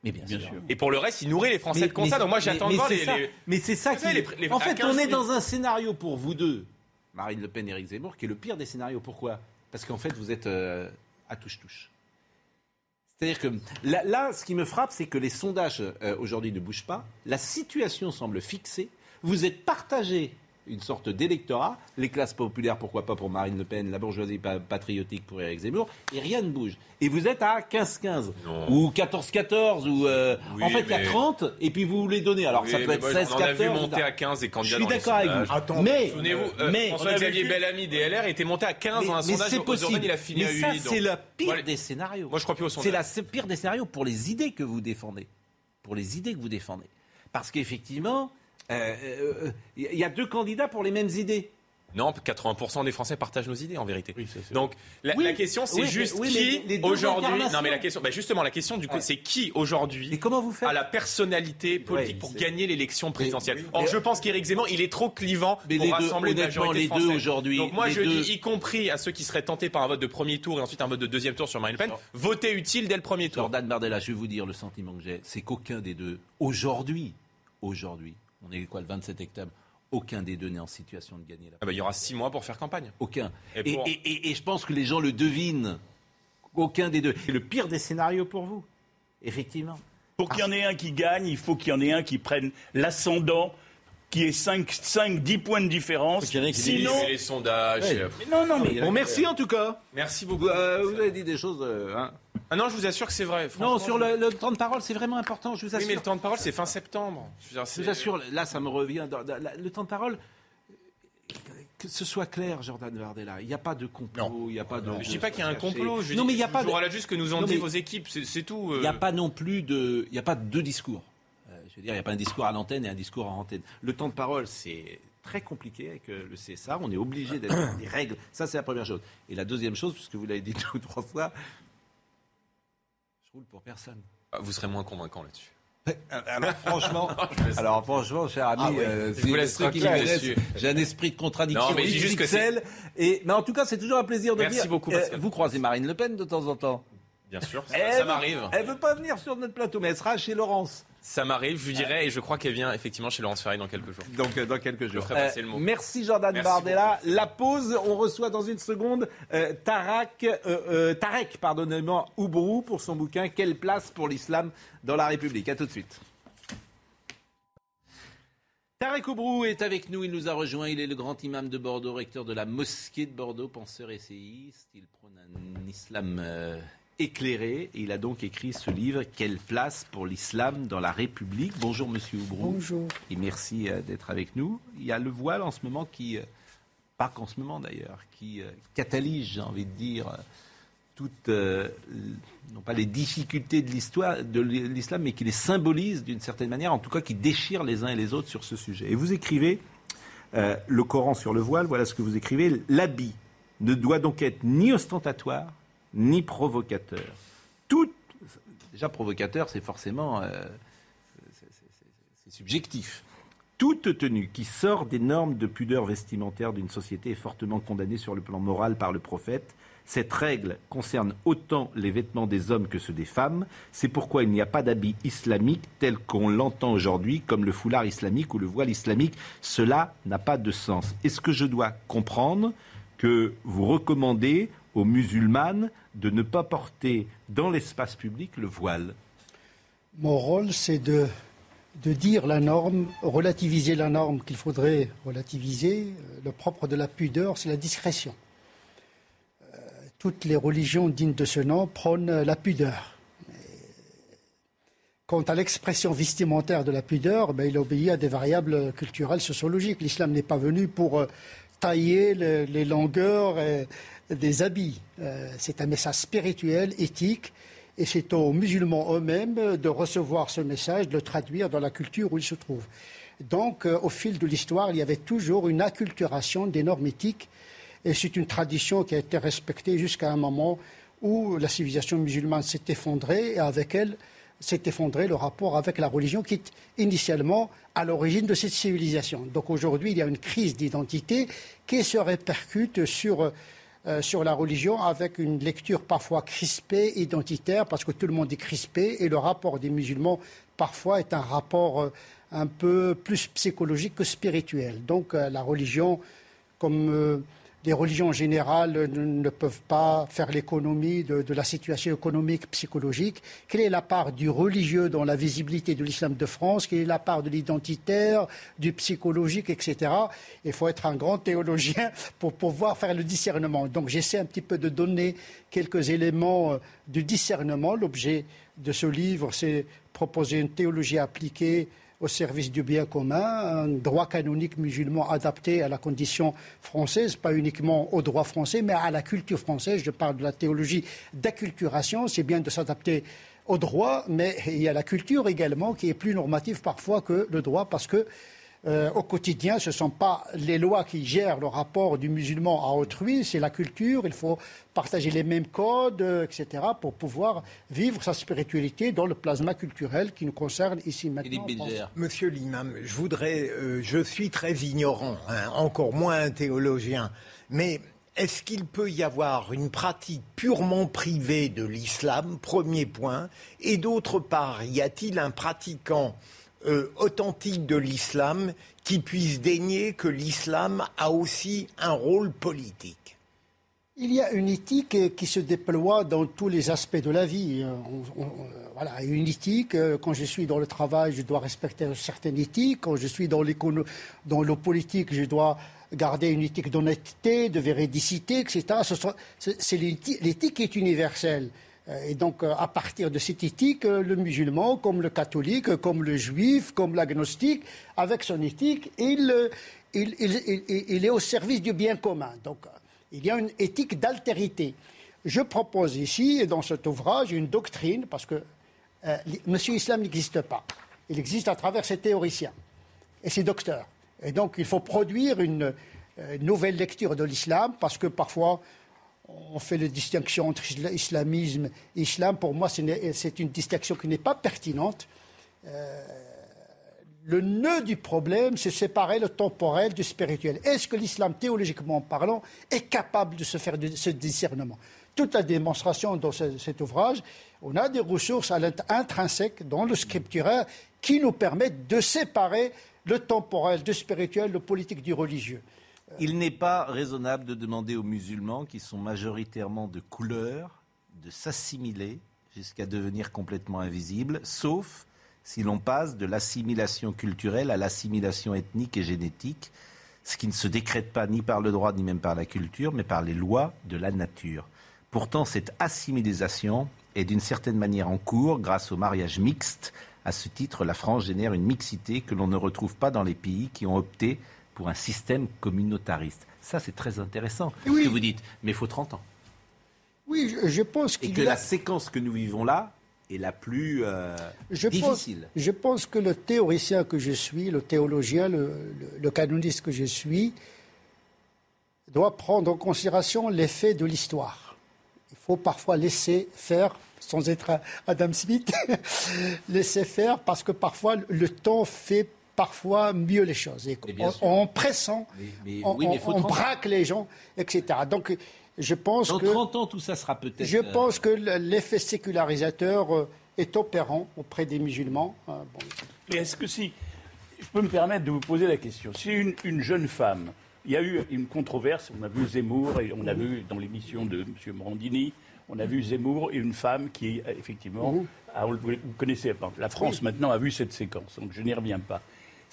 Mais bien, sûr. Et pour le reste, il nourrit les Français de constat. Donc, moi, j'attends de voir les. Mais c'est ça qui. les- en fait, 15 on est dans un scénario pour vous deux, Marine Le Pen et Éric Zemmour, qui est le pire des scénarios. Pourquoi? Parce qu'en fait, vous êtes euh, à touche-touche. C'est-à-dire que là, là, ce qui me frappe, c'est que les sondages euh, aujourd'hui ne bougent pas. La situation semble fixée. Vous êtes partagé une sorte d'électorat, les classes populaires, pourquoi pas pour Marine Le Pen, la bourgeoisie pa- patriotique pour Éric Zemmour, et rien ne bouge. Et vous êtes à 15-15, Non. ou 14-14, ou euh, Oui, en fait il y a mais- 30, et puis vous les donnez. Alors Oui, ça peut mais être moi, 16-14. On a vu monter à 15 et Je candidats suis dans les d'accord avec vous. Attends, mais Souvenez-vous, euh, mais, François-Xavier Bellamy, DLR, était monté à 15 mais- dans un mais sondage c'est possible. il a fini mais à 8. ça, donc- c'est le pire Voilà. des scénarios. Moi, je crois plus au C'est sondage. la le pire des scénarios pour les idées que vous défendez. Pour les idées que vous défendez. Parce qu'effectivement, il y a deux candidats pour les mêmes idées. Non, 80% des Français partagent nos idées en vérité. Donc la, Oui, la question c'est oui, juste mais qui deux aujourd'hui. Non mais la question, bah, justement la question du coup Ouais. c'est qui aujourd'hui Et comment vous faites a la personnalité politique Ouais, pour gagner l'élection présidentielle. Or mais- je pense qu'Éric Zemmour il est trop clivant Mais pour les deux- rassembler une honnêtement, majorité les deux aujourd'hui, Donc moi les je deux- dis y compris à ceux qui seraient tentés par un vote de premier tour et ensuite un vote de deuxième tour sur Marine Le Pen, votez utile dès le premier tour. Jordan Bardella, je vais vous dire le sentiment que j'ai, c'est qu'aucun des deux, aujourd'hui, aujourd'hui, on est quoi le 27 octobre, aucun des deux n'est en situation de gagner la Ah bah, il y aura six mois pour faire campagne. Aucun. Et Et, pour- et- et- et je pense que les gens le devinent. Aucun des deux. C'est le pire des scénarios pour vous. Effectivement. Pour qu'il y en ait un qui gagne, il faut qu'il y en ait un qui prenne l'ascendant, qui ait 5, 5 10 points de différence. qu'il y en ait qui Sinon. C'est les sondages. Ouais. euh, Mais non, non, mais. Bon, merci en tout cas. Merci beaucoup. euh, vous avez dit des choses. euh, hein. Ah non, je vous assure que c'est vrai. Non, sur le, le temps de parole, c'est vraiment important. Je vous Oui, assure. mais le temps de parole, c'est fin septembre. Je veux dire, Je c'est- vous assure, là, ça me revient. dans- dans- la- le temps de parole, que ce soit clair, Jordan Bardella. Il n'y a pas de complot. Il n'y a pas de. Je dis pas qu'il y a un complot. Je non, dis- mais il n'y a je pas. vous de- juste ce que nous ont Non, dit vos équipes. C'est tout. euh. Il n'y a pas non plus de, il n'y a pas deux discours. Euh, je veux dire, il n'y a pas un discours à l'antenne et un discours en antenne. Le temps de parole, c'est très compliqué avec euh, le CSA. On est obligé d'être dans des règles. Ça, c'est la première chose. Et la deuxième chose, puisque vous l'avez dit deux ou trois fois, roule pour personne. Ah, Vous serez moins convaincant là-dessus. Alors franchement, alors franchement, cher ami, Ah oui, euh. J'ai un esprit de contradiction. Non, mais je dis juste que. Et mais en tout cas, c'est toujours un plaisir de Merci venir. beaucoup, Euh, Pascal. vous croisez Marine Le Pen de temps en temps. Bien sûr, ça, Elle ça m'arrive. Elle veut pas venir sur notre plateau, mais elle sera chez Laurence. Ça m'arrive, je lui dirai, et je crois qu'elle vient effectivement chez Laurence Ferrari dans quelques jours. Donc euh, dans quelques jours. ferai passer le mot. merci Jordan Merci Bardella. La pause, on reçoit dans une seconde euh, Tarak, euh, euh, Tarek, pardonnez-moi, Oubrou pour son bouquin Quelle place pour l'islam dans la République. À tout de suite. Tarek Oubrou est avec nous, il nous a rejoint, il est le grand imam de Bordeaux, recteur de la mosquée de Bordeaux, penseur essayiste, il prône un islam euh, éclairé et il a donc écrit ce livre Quelle place pour l'islam dans la République Bonjour monsieur Oubrou. Bonjour. Et merci euh, d'être avec nous. Il y a le voile en ce moment qui, euh, pas qu'en ce moment d'ailleurs, qui euh, catalyse, j'ai envie de dire, toutes, euh, non pas les difficultés de l'histoire de l'islam, mais qui les symbolise d'une certaine manière, en tout cas qui déchire les uns et les autres sur ce sujet. Et vous écrivez euh, le Coran sur le voile, voilà ce que vous écrivez. L'habit ne doit donc être ni ostentatoire, ni provocateur. Tout, déjà provocateur, c'est forcément euh, c'est- subjectif. Toute tenue qui sort des normes de pudeur vestimentaire d'une société est fortement condamnée sur le plan moral par le prophète. Cette règle concerne autant les vêtements des hommes que ceux des femmes. C'est pourquoi il n'y a pas d'habit islamique tel qu'on l'entend aujourd'hui, comme le foulard islamique ou le voile islamique. Cela n'a pas de sens. Est-ce que je dois comprendre que vous recommandez aux musulmanes de ne pas porter dans l'espace public le voile Mon rôle, c'est de, dire la norme, relativiser la norme qu'il faudrait relativiser. Euh, Le propre de la pudeur, c'est la discrétion. Euh, Toutes les religions dignes de ce nom prônent la pudeur. Quant à l'expression vestimentaire de la pudeur, ben, il obéit à des variables culturelles, sociologiques. L'islam n'est pas venu pour euh, tailler le- les longueurs euh, des habits. Euh, c'est un message spirituel, éthique, et c'est aux musulmans eux-mêmes de recevoir ce message, de le traduire dans la culture où ils se trouvent. Donc, euh, au fil de l'histoire, il y avait toujours une acculturation des normes éthiques, et c'est une tradition qui a été respectée jusqu'à un moment où la civilisation musulmane s'est effondrée, et avec elle s'est effondré le rapport avec la religion qui est initialement à l'origine de cette civilisation. Donc aujourd'hui, il y a une crise d'identité qui se répercute sur, euh, sur la religion avec une lecture parfois crispée, identitaire, parce que tout le monde est crispé, et le rapport des musulmans parfois est un rapport euh, un peu plus psychologique que spirituel. Donc euh, la religion, comme les religions générales ne, ne peuvent pas faire l'économie de, de la situation économique, psychologique. Quelle est la part du religieux dans la visibilité de l'islam de France? Quelle est la part de l'identitaire, du psychologique, etc. Il faut être un grand théologien pour pouvoir faire le discernement. Donc j'essaie un petit peu de donner quelques éléments euh, du discernement. L'objet de ce livre, c'est proposer une théologie appliquée au service du bien commun, un droit canonique musulman adapté à la condition française, pas uniquement au droit français, mais à la culture française. Je parle de la théologie d'acculturation, c'est bien de s'adapter au droit, mais il y a la culture également qui est plus normative parfois que le droit, parce que euh, au quotidien, ce ne sont pas les lois qui gèrent le rapport du musulman à autrui, c'est la culture. Il faut partager les mêmes codes, euh, etc., pour pouvoir vivre sa spiritualité dans le plasma culturel qui nous concerne ici maintenant. en France. Monsieur l'imam, je voudrais, euh, je suis très ignorant, hein, encore moins un théologien, mais est-ce qu'il peut y avoir une pratique purement privée de l'islam, premier point, et d'autre part, y a-t-il un pratiquant euh, authentique de l'islam qui puisse dénier que l'islam a aussi un rôle politique Il y a une éthique qui se déploie dans tous les aspects de la vie. Euh, on- on- voilà, une éthique. euh, Quand je suis dans le travail, je dois respecter une certaine éthique. Quand je suis dans, dans le politique, je dois garder une éthique d'honnêteté, de véridicité, etc. C'est c'est l'éthi- l'éthique qui est universelle. Euh, Et donc, euh, à partir de cette éthique, euh, le musulman, comme le catholique, comme le juif, comme l'agnostique, avec son éthique, il, est au service du bien commun. Donc, il y a une éthique d'altérité. Je propose ici, dans cet ouvrage, une doctrine, parce que euh, Monsieur Islam n'existe pas. Il existe à travers ses théoriciens et ses docteurs. Et donc, il faut produire une, nouvelle lecture de l'islam, parce que parfois, on fait la distinction entre isla- islamisme et islam. Pour moi, c'est une distinction qui n'est pas pertinente. le nœud du problème, c'est séparer le temporel du spirituel. Est-ce que l'islam, théologiquement parlant, est capable de se faire de, ce discernement? Toute la démonstration dans cet ouvrage, on a des ressources intrinsèques dans le scripturaire qui nous permettent de séparer le temporel du spirituel, le politique du religieux. Il n'est pas raisonnable de demander aux musulmans, qui sont majoritairement de couleur, de s'assimiler jusqu'à devenir complètement invisibles, sauf si l'on passe de l'assimilation culturelle à l'assimilation ethnique et génétique, ce qui ne se décrète pas ni par le droit ni même par la culture, mais par les lois de la nature. Pourtant, cette assimilisation est d'une certaine manière en cours grâce au mariage mixte. À ce titre, la France génère une mixité que l'on ne retrouve pas dans les pays qui ont opté pour un système communautariste. Ça, c'est très intéressant, ce que vous dites. Mais il faut 30 ans. Oui, je, pense qu'il Et que la séquence que nous vivons là, est la plus euh, je difficile. Pense, je pense que le théoricien que je suis, le théologien, le, canoniste que je suis, doit prendre en considération l'effet de l'histoire. Il faut parfois laisser faire, sans être Adam Smith, laisser faire parce que parfois le temps fait parfois mieux les choses. Et en, pressant, on, braque les gens, etc. Donc je pense Dans que, 30 ans, tout ça sera peut-être. Je pense que l'effet sécularisateur euh, est opérant auprès des musulmans. Euh, Mais est-ce que si. Je peux me permettre de vous poser la question. Si une, une jeune femme. Il y a eu une controverse, on a vu Zemmour, et on a vu dans l'émission de M. Morandini, on a vu Zemmour et une femme qui, effectivement, vous, connaissez, la France maintenant a vu cette séquence, donc je n'y reviens pas.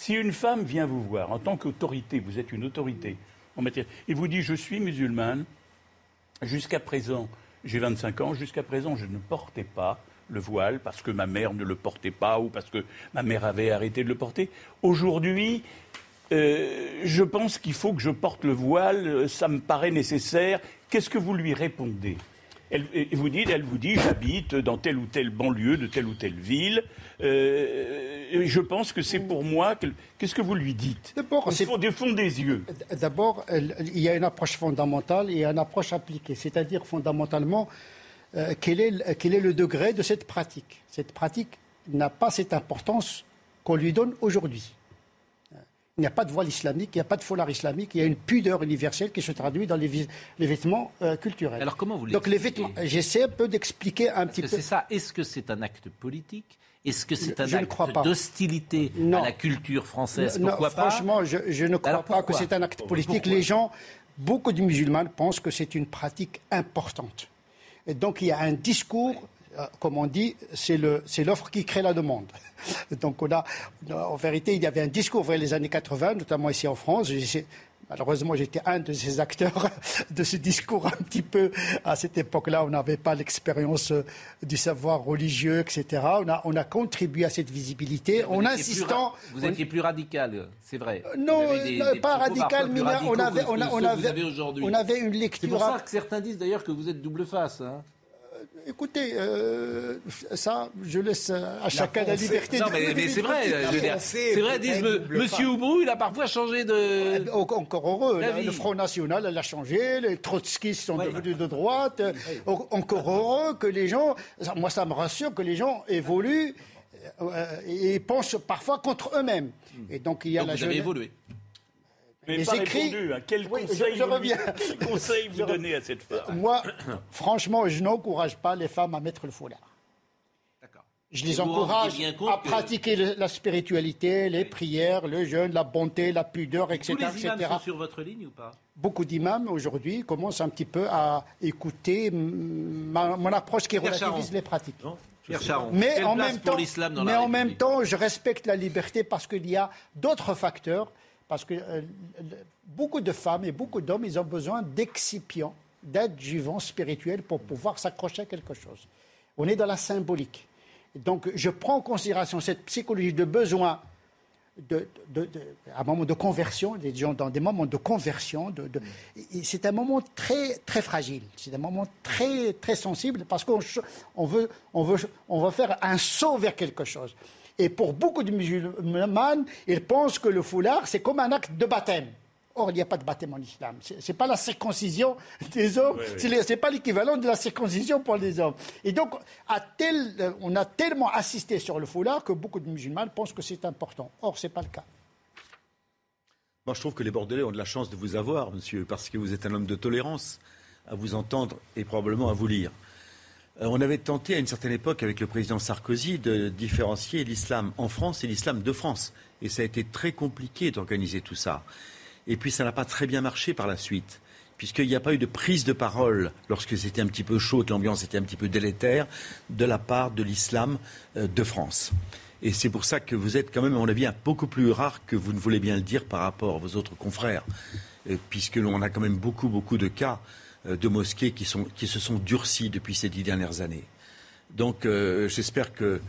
Si une femme vient vous voir en tant qu'autorité, vous êtes une autorité en matière, et vous dit je suis musulmane, Jusqu'à présent, j'ai 25 ans, jusqu'à présent, je ne portais pas le voile parce que ma mère ne le portait pas ou parce que ma mère avait arrêté de le porter. Aujourd'hui, euh, je pense qu'il faut que je porte le voile, ça me paraît nécessaire. Qu'est-ce que vous lui répondez? Elle vous dit, j'habite dans telle ou telle banlieue de telle ou telle ville. Euh, je pense que c'est pour moi. Qu'est-ce que vous lui dites? D'abord, c'est des yeux. D'abord, il y a une approche fondamentale et une approche appliquée. C'est-à-dire fondamentalement, euh, quel, est, quel est le degré de cette pratique? Cette pratique n'a pas cette importance qu'on lui donne aujourd'hui. Il n'y a pas de voile islamique, il n'y a pas de foulard islamique, il y a une pudeur universelle qui se traduit dans les, vêtements euh, culturels. Alors comment vous Donc les vêtements, j'essaie un peu d'expliquer un petit peu. C'est ça. Est-ce que c'est un acte politique? Est-ce que c'est un acte d'hostilité à la culture française Pourquoi pas Franchement, je, ne crois pas que c'est un acte politique. Les gens, beaucoup de musulmans pensent que c'est une pratique importante. Et donc il y a un discours euh, comme on dit, c'est l'offre qui crée la demande. Donc on a, en vérité, il y avait un discours vers les années 80, notamment ici en France. Malheureusement, j'étais un de ces acteurs de ce discours un petit peu. À cette époque-là, on n'avait pas l'expérience euh, du savoir religieux, etc. On a, on a contribué à cette visibilité en insistant. vous étiez plus radical, c'est vrai. Euh, non, pas radical, mais on avait, on, avait, on avait une lecture. C'est pour ça que certains disent d'ailleurs que vous êtes double face. Hein. Écoutez, euh, ça, je laisse à chacun la, liberté non, mais, mais c'est vrai. C'est vrai, disent Monsieur Oubrou, il a parfois changé de. Encore heureux. Le Front National, elle a changé. Les trotskistes sont devenus de droite. Encore heureux que les gens. Moi, ça me rassure que les gens évoluent euh, et pensent parfois contre eux-mêmes. Et donc, il y a la vous avez évolué. Mais les pas. Répondu, hein. Quel conseil, je, reviens. Quel conseil vous donnez à cette femme Moi, franchement, je n'encourage pas les femmes à mettre le foulard. Je les encourage à pratiquer la spiritualité, les prières, le jeûne, la bonté, la pudeur, etc. Tous les imams Sont sur votre ligne ou pas? Beaucoup d'imams aujourd'hui commencent un petit peu à écouter mon approche qui relativise les pratiques. mais en même temps, mais en même temps, je respecte la liberté parce qu'il y a d'autres facteurs parce que euh, beaucoup de femmes et beaucoup d'hommes, ils ont besoin d'excipients, d'adjuvants spirituels pour pouvoir s'accrocher à quelque chose. On est dans la symbolique. Donc je prends en considération cette psychologie de besoin de, à un moment de conversion, les gens dans des moments de conversion, c'est un moment très, très fragile, c'est un moment très, très sensible parce qu'on on veut, on veut, on veut faire un saut vers quelque chose. Et pour beaucoup de musulmans, ils pensent que le foulard, c'est comme un acte de baptême. Or, il n'y a pas de baptême en islam. Ce n'est pas la circoncision des hommes, ce n'est pas l'équivalent de la circoncision pour les hommes. Et donc, tel, on a tellement assisté sur le foulard que beaucoup de musulmans pensent que c'est important. Or, ce n'est pas le cas. Moi, je trouve que les Bordelais ont de la chance de vous avoir, monsieur, parce que vous êtes un homme de tolérance, à vous entendre et probablement à vous lire. Euh, on avait tenté à une certaine époque avec le président Sarkozy de différencier l'islam en France et l'islam de France. Et ça a été très compliqué d'organiser tout ça. Et puis ça n'a pas très bien marché par la suite, puisqu'il n'y a pas eu de prise de parole lorsque c'était un petit peu chaud, que l'ambiance était un petit peu délétère, de la part de l'islam euh, de France. Et c'est pour ça que vous êtes quand même, à mon avis, beaucoup plus rare que vous ne voulez bien le dire par rapport à vos autres confrères, euh, puisque l'on a quand même beaucoup, beaucoup de cas de mosquées qui, se sont durcies depuis ces dix dernières années. Donc euh, j'espère que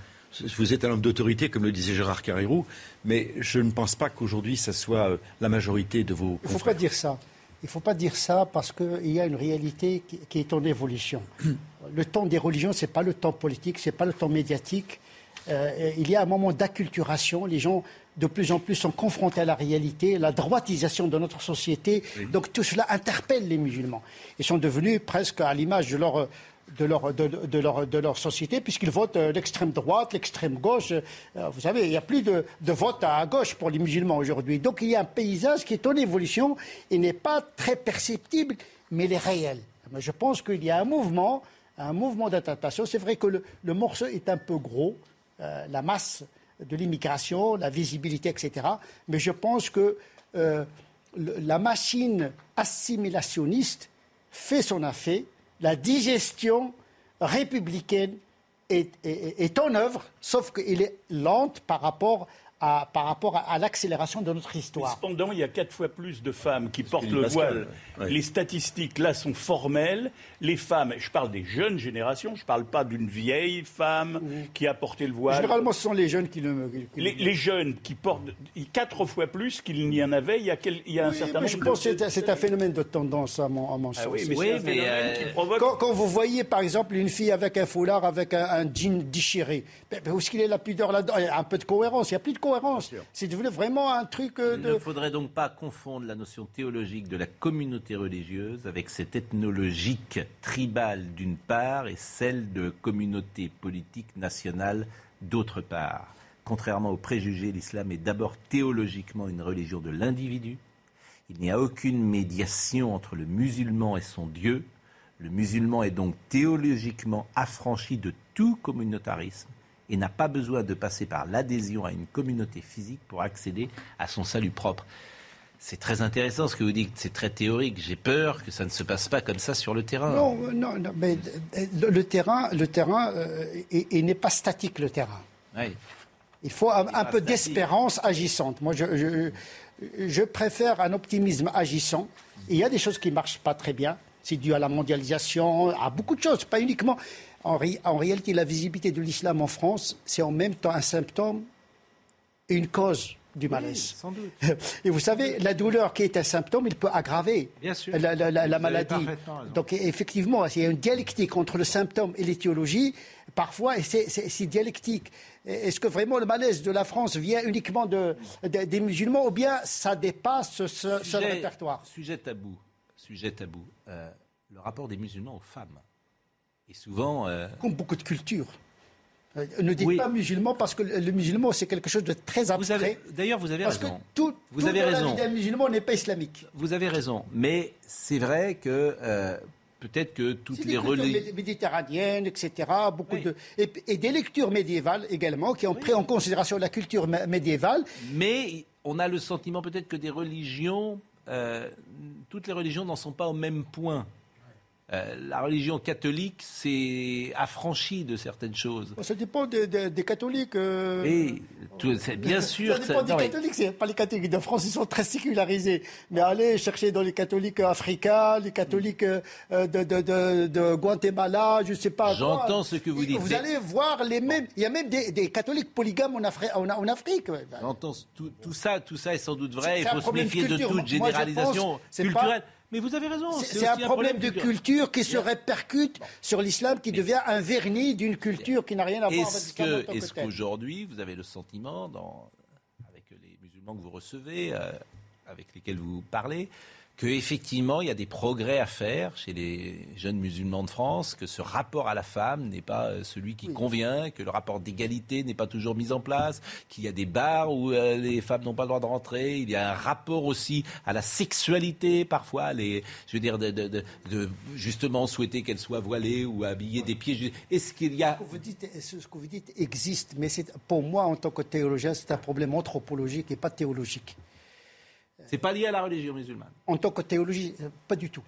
vous êtes un homme d'autorité, comme le disait Gérard Carrérou, mais je ne pense pas qu'aujourd'hui, ça soit euh, la majorité de vos. Il ne faut pas dire ça. Il ne faut pas dire ça parce qu'il y a une réalité qui, est en évolution. le temps des religions, ce n'est pas le temps politique, ce n'est pas le temps médiatique. Il y a un moment d'acculturation. Les gens de plus en plus sont confrontés à la réalité, la droitisation de notre société. Donc tout cela interpelle les musulmans. Ils sont devenus presque à l'image de leur, de leur, de, leur, de leur société, puisqu'ils votent euh, l'extrême droite, l'extrême gauche. Euh, vous savez, il n'y a plus de, de, vote à gauche pour les musulmans aujourd'hui. Donc il y a un paysage qui est en évolution et n'est pas très perceptible, mais il est réel. Mais je pense qu'il y a un mouvement, un mouvement d'adaptation. C'est vrai que le, morceau est un peu gros, euh, la masse de l'immigration, la visibilité, etc. Mais je pense que euh, la machine assimilationniste fait son affaire. La digestion républicaine est, est en œuvre, sauf qu'elle est lente par rapport par rapport à, l'accélération de notre histoire. cependant, il y a quatre fois plus de femmes qui portent le voile. Les statistiques, là, sont formelles. Les femmes, je parle des jeunes générations, je ne parle pas d'une vieille femme qui a porté le voile. Généralement, ce sont les jeunes qui le... les, jeunes qui portent quatre fois plus qu'il n'y en avait il y a, il y a un certain nombre Je pense que c'est un phénomène de tendance, à mon, à mon ah sens. Oui, mais, euh, qui provoque... quand, vous voyez, par exemple, une fille avec un foulard, avec un, jean déchiré, ben, ben, où est-ce qu'il est la pudeur là-dedans Il y a un peu de cohérence, il n'y a plus de cohérence c'est devenu vraiment un truc euh, de... Il ne faudrait donc pas confondre la notion théologique de la communauté religieuse avec cette ethnologique tribale d'une part et celle de communauté politique nationale d'autre part. Contrairement aux préjugés, l'islam est d'abord théologiquement une religion de l'individu. Il n'y a aucune médiation entre le musulman et son Dieu. Le musulman est donc théologiquement affranchi de tout communautarisme et n'a pas besoin de passer par l'adhésion à une communauté physique pour accéder à son salut propre. C'est très intéressant ce que vous dites, c'est très théorique. J'ai peur que ça ne se passe pas comme ça sur le terrain. Non, non, non mais le, terrain, le terrain euh, n'est pas statique, le terrain. Il faut un, peu d'espérance agissante. Moi, je, je, je, préfère un optimisme agissant. Il y a des choses qui ne marchent pas très bien. C'est dû à la mondialisation, à beaucoup de choses, pas uniquement. En, réalité, la visibilité de l'islam en France, c'est en même temps un symptôme et une cause du malaise. sans doute. Et vous savez, la douleur qui est un symptôme, il peut aggraver la, maladie. Donc effectivement, il y a une dialectique entre le symptôme et l'étiologie. Parfois, c'est dialectique. Est-ce que vraiment le malaise de la France vient uniquement de, des musulmans ou bien ça dépasse ce, répertoire? Sujet tabou. Sujet tabou. Euh, le rapport des musulmans aux femmes. Et souvent. Euh, Comme beaucoup de cultures. Euh, ne dites pas musulman parce que le musulman c'est quelque chose de très abstrait. D'ailleurs, vous avez raison. Parce que tout, vous avez raison. la vie musulman n'est pas islamique. Vous avez raison, mais c'est vrai que euh, peut-être que toutes les religions méditerranéennes, etc. Beaucoup de et, des lectures médiévales également qui ont pris en considération la culture médiévale. Mais on a le sentiment peut-être que des religions, toutes les religions n'en sont pas au même point. Euh, la religion catholique s'est affranchie de certaines choses. Ça dépend des, catholiques. Euh... Et bien sûr. Ça dépend des catholiques. C'est pas les catholiques de France, ils sont très sécularisés. Mais allez chercher dans les catholiques africains, les catholiques euh, de, de, de, Guatemala, je sais pas. J'entends ce que vous dites. Vous allez voir les mêmes. Il y a même des, catholiques polygames en, en, Afrique. J'entends tout, tout, ça. Tout ça est sans doute vrai. Il faut se méfier de, toute généralisation culturelle. Mais vous avez raison. C'est un, problème de culture qui se répercute sur l'islam, qui devient un vernis d'une culture qui n'a rien à voir avec l'islam. Est-ce qu'aujourd'hui, vous avez le sentiment, dans, avec les musulmans que vous recevez, euh, avec lesquels vous parlez, qu'effectivement, il y a des progrès à faire chez les jeunes musulmans de France, que ce rapport à la femme n'est pas euh, celui qui convient, que le rapport d'égalité n'est pas toujours mis en place, qu'il y a des bars où euh, les femmes n'ont pas le droit de rentrer, il y a un rapport aussi à la sexualité parfois, les, je veux dire, de, de, de, de justement souhaiter qu'elle soit voilée ou habillée des pieds. Est-ce qu'il y a... Ce que vous dites, ce que vous dites existe, mais c'est, pour moi, en tant que théologien, c'est un problème anthropologique et pas théologique. C'est pas lié à la religion musulmane. En tant que théologie, euh, pas du tout.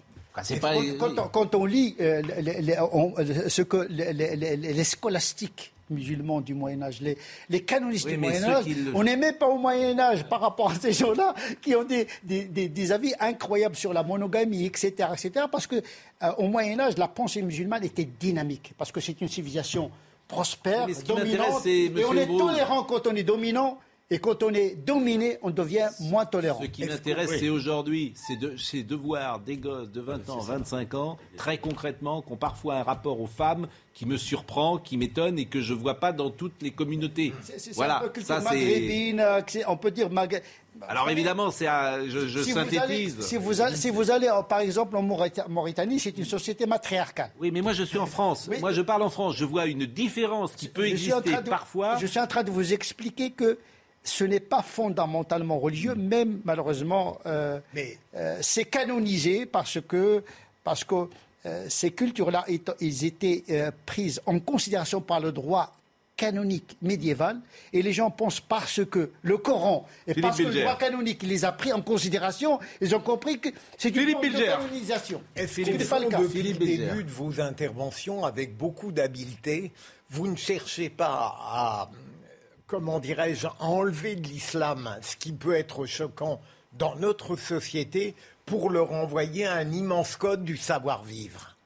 Pas- quand, quand on, quand on lit euh, les, les- on- euh, ce que les, les- les- les scolastiques musulmans du Moyen Âge, les, les canonistes Oui, du Moyen Âge, le- on n'est même pas au Moyen Âge par rapport à ces gens-là qui ont des, des- des- des avis incroyables sur la monogamie, etc., etc. Parce que euh, au Moyen Âge, la pensée musulmane était dynamique, parce que c'est une civilisation prospère, dominante, et on est tolérant quand on est dominant. Et quand on est dominé, on devient moins tolérant. Ce qui m'intéresse, c'est aujourd'hui, c'est de, de voir des gosses de 20 ans, 25 ans, très concrètement, qui ont parfois un rapport aux femmes qui me surprend, qui m'étonne et que je ne vois pas dans toutes les communautés. C'est- c'est voilà, un peu culture ça c'est. euh, c'est- on peut dire Alors évidemment, c'est je, je si vous allez, synthétise. si vous allez, si vous allez, par exemple, en Maurita- Mauritanie, c'est une société matriarcale. Oui, mais moi je suis en France. Oui. Moi je parle en France. Je vois une différence qui peut Je exister de- parfois. Je suis en train de vous expliquer que ce n'est pas fondamentalement religieux, même malheureusement, euh, Mais- euh, c'est canonisé parce que, parce que euh, ces cultures-là, ils étaient euh, prises en considération par le droit canonique médiéval et les gens pensent parce que le Coran et Philippe parce que le droit canonique les a pris en considération, ils ont compris que c'est une Philippe forme de canonisation. Est-ce Ce qu'au n'est pas le cas. depuis Philippe le Bilger. début de vos interventions, avec beaucoup d'habileté, vous ne cherchez pas à, comment dirais-je, à enlever de l'islam ce qui peut être choquant dans notre société pour leur envoyer un immense code du savoir-vivre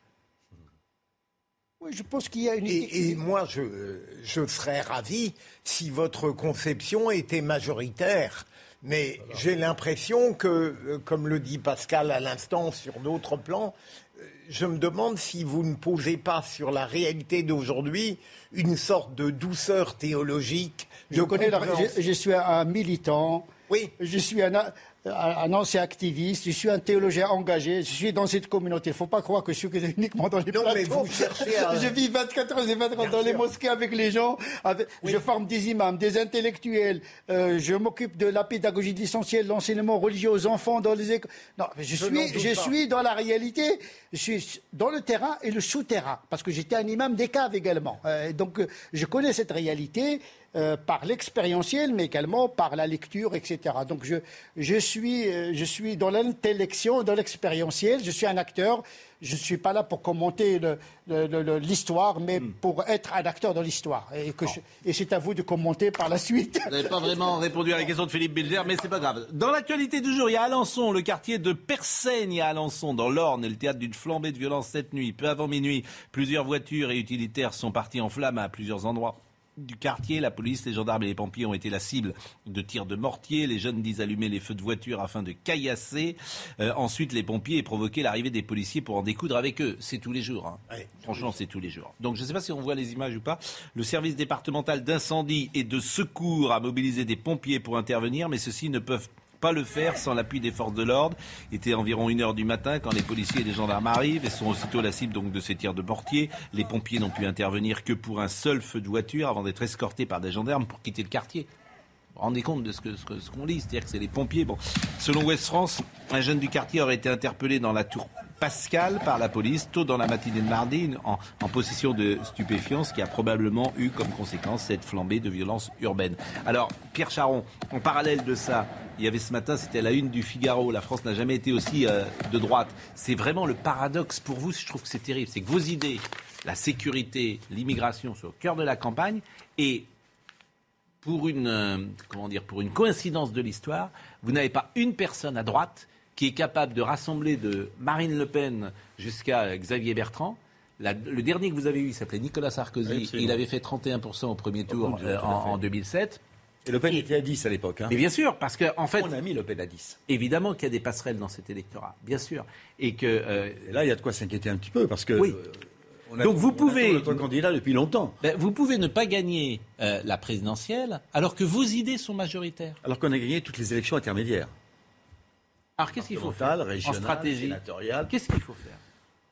Oui, je pense qu'il y a une et, et moi, je, je serais ravi si votre conception était majoritaire. Mais j'ai l'impression que, euh, comme le dit Pascal à l'instant sur d'autres plans, euh, je me demande si vous ne posez pas sur la réalité d'aujourd'hui une sorte de douceur théologique. Je connais la- je, je suis un militant. Oui. Je suis un, un, un ancien activiste. Je suis un théologien engagé. Je suis dans cette communauté. Il ne faut pas croire que je suis uniquement dans les Non, mais vous cherchez à- Je vis 24 heures et 24 heures dans les mosquées avec les gens. avec- Je forme des imams, des intellectuels. Euh, je m'occupe de la pédagogie de l'essentiel, l'enseignement religieux aux enfants dans les écoles. Non, je, Je suis, je pas. suis dans la réalité. Je suis dans le terrain et le souterrain. Parce que j'étais un imam des caves également. Euh, donc, euh, je connais cette réalité. Euh, par l'expérientiel, mais également par la lecture, etc. Donc je, je, suis, euh, je suis dans l'intellection, dans l'expérientiel, je suis un acteur, je ne suis pas là pour commenter l'histoire, mais pour être un acteur dans l'histoire. Et, et c'est à vous de commenter par la suite. Vous n'avez pas vraiment répondu à la question de Philippe Bilger, mais c'est pas grave. Dans l'actualité du jour, il y a Alençon, le quartier de Persaigne à Alençon, dans l'Orne, le théâtre d'une flambée de violence cette nuit. Peu avant minuit, plusieurs voitures et utilitaires sont partis en flammes à plusieurs endroits du quartier. La police, les gendarmes et les pompiers ont été la cible de tirs de mortier. Les jeunes disent allumer les feux de voiture afin de caillasser. Euh, ensuite, les pompiers et provoquer l'arrivée des policiers pour en découdre avec eux. C'est tous les jours. hein. Ouais. Franchement, c'est tous les jours. Donc, je ne sais pas si on voit les images ou pas. Le service départemental d'incendie et de secours a mobilisé des pompiers pour intervenir, mais ceux-ci ne peuvent pas le faire sans l'appui des forces de l'ordre. Il était environ une heure du matin quand les policiers et les gendarmes arrivent et sont aussitôt la cible de ces tirs de mortier. Les pompiers n'ont pu intervenir que pour un seul feu de voiture avant d'être escortés par des gendarmes pour quitter le quartier. Rendez compte de ce que- ce qu'on lit, c'est-à-dire que c'est les pompiers. Selon Ouest France, un jeune du quartier aurait été interpellé dans la tour Pascal par la police tôt dans la matinée de mardi en, possession de stupéfiants, ce qui a probablement eu comme conséquence cette flambée de violence urbaine. Alors, Pierre Charon, en parallèle de ça, il y avait ce matin, c'était la une du Figaro, la France n'a jamais été aussi euh, de droite. C'est vraiment le paradoxe pour vous, je trouve que c'est terrible, c'est que vos idées, la sécurité, l'immigration sont au cœur de la campagne et pour une, euh, comment dire, pour une coïncidence de l'histoire, vous n'avez pas une personne à droite qui est capable de rassembler de Marine Le Pen jusqu'à Xavier Bertrand. La- le dernier que vous avez eu, il s'appelait Nicolas Sarkozy. Il avait fait 31% au premier tour euh, en, fait. en 2007. Et Le Pen était à 10 à l'époque. hein. Mais bien sûr, parce qu'en en fait, On a mis Le Pen à 10. évidemment qu'il y a des passerelles dans cet électorat, bien sûr. Et que euh, Et là, il y a de quoi s'inquiéter un petit peu parce que. Oui. euh, on a- Donc vous on pouvez- notre candidat depuis longtemps. ben, vous pouvez ne pas gagner euh, la présidentielle alors que vos idées sont majoritaires. Alors qu'on a gagné toutes les élections intermédiaires. Alors qu'est-ce qu'il faut faire en stratégie. Qu'est-ce qu'il faut faire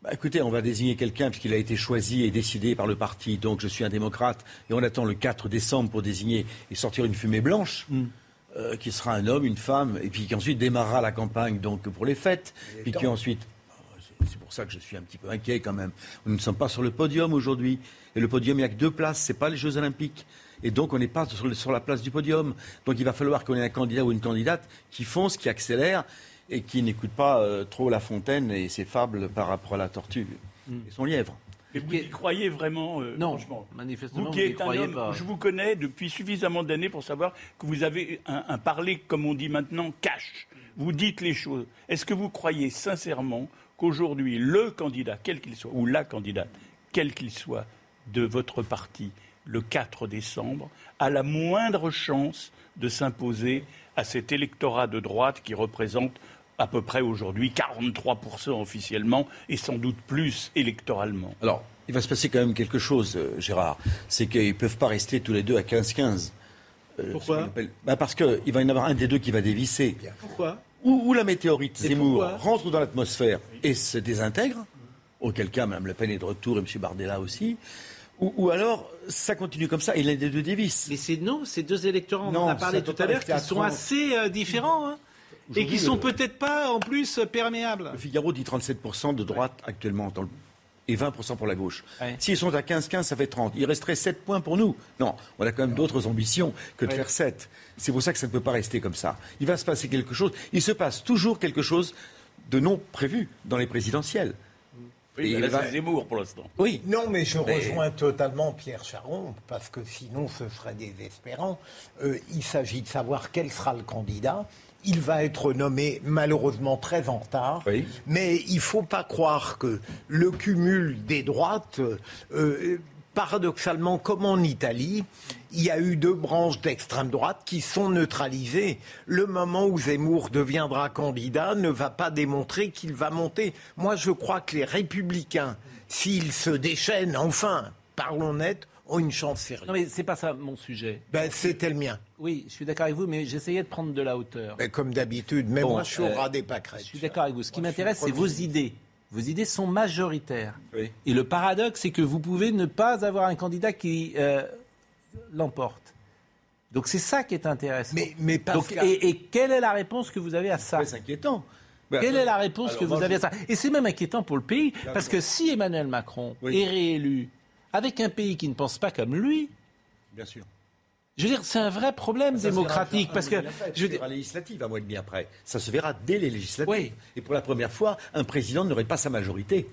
Bah, écoutez, on va désigner quelqu'un puisqu'il a été choisi et décidé par le parti. Donc je suis un démocrate et on attend le 4 décembre pour désigner et sortir une fumée blanche. Hmm. euh, qui sera un homme, une femme, et puis qui ensuite démarrera la campagne donc pour les fêtes, puis qui ensuite, c'est- c'est pour ça que je suis un petit peu inquiet quand même. Nous ne sommes pas sur le podium aujourd'hui, et le podium il n'y a que deux places, c'est pas les Jeux Olympiques, et donc on n'est pas sur la place du podium. Donc il va falloir qu'on ait un candidat ou une candidate qui fonce, qui accélère, et qui n'écoute pas euh, trop La Fontaine et ses fables par rapport à la tortue et son lièvre. Et vous y croyez vraiment euh, Non, franchement? manifestement, Vous vous êtes un croyez homme, pas. je vous connais depuis suffisamment d'années pour savoir que vous avez un, un parler, comme on dit maintenant, cash. Vous dites les choses. Est-ce que vous croyez sincèrement qu'aujourd'hui, le candidat, quel qu'il soit, ou la candidate, quel qu'il soit, de votre parti, le 4 décembre, a la moindre chance de s'imposer à cet électorat de droite qui représente à peu près aujourd'hui 43% officiellement et sans doute plus électoralement Alors, il va se passer quand même quelque chose, euh, Gérard. C'est qu'ils ne peuvent pas rester tous les deux à 15-15. Euh, Pourquoi bah Parce qu'il va y en avoir un des deux qui va dévisser. Pourquoi Ou, ou la météorite Zemmour rentre dans l'atmosphère et se désintègre, auquel cas Mme Le Pen est de retour et M. Bardella aussi. Ou, ou alors, ça continue comme ça et l'un des deux dévisse. Mais c'est non, ces deux électorats, on Non, en a parlé tout à l'heure, qui sont 30. assez euh, différents. hein. Et qui sont le- peut-être pas en plus perméables. Le Figaro dit 37% de droite actuellement dans le- et 20% pour la gauche. Ouais. S'ils sont à 15-15, ça fait 30. Il resterait 7 points pour nous. Non, on a quand même d'autres ambitions que de Ouais. faire 7. C'est pour ça que ça ne peut pas rester comme ça. Il va se passer quelque chose. Il se passe toujours quelque chose de non prévu dans les présidentielles. Oui, il là, c'est Zemmour pour l'instant. Oui. Non, mais je Mais- rejoins totalement Pierre Charon, parce que sinon ce serait désespérant. Euh, il s'agit de savoir quel sera le candidat. Il va être nommé malheureusement très en retard, Oui. mais il ne faut pas croire que le cumul des droites, euh, paradoxalement comme en Italie, il y a eu deux branches d'extrême droite qui sont neutralisées. Le moment où Zemmour deviendra candidat ne va pas démontrer qu'il va monter. Moi, je crois que les républicains, s'ils se déchaînent, enfin, parlons net, ont une chance sérieuse. Non mais c'est pas ça mon sujet. Ben, c'était le mien. Oui, je suis d'accord avec vous, mais j'essayais de prendre de la hauteur. Comme d'habitude, mais Bon, je euh, des pâquerettes. Je suis d'accord avec vous. Ce qui m'intéresse, c'est vos idées. Vos idées sont majoritaires. Oui. Et le paradoxe, c'est que vous pouvez ne pas avoir un candidat qui euh, l'emporte. Donc c'est ça qui est intéressant. Mais, mais Donc, et, et quelle est la réponse que vous avez à ça C'est inquiétant. Ben, Quelle est la réponse que vous moi, avez je- à ça Et c'est même inquiétant pour le pays, parce que si Emmanuel Macron Oui. est réélu avec un pays qui ne pense pas comme lui, Bien sûr. Je veux dire, c'est un vrai problème Ça démocratique, parce que je veux dire, législatives un mois et demi après. Ça se verra dès les législatives. Oui. Et pour la première fois, un président n'aurait pas sa majorité.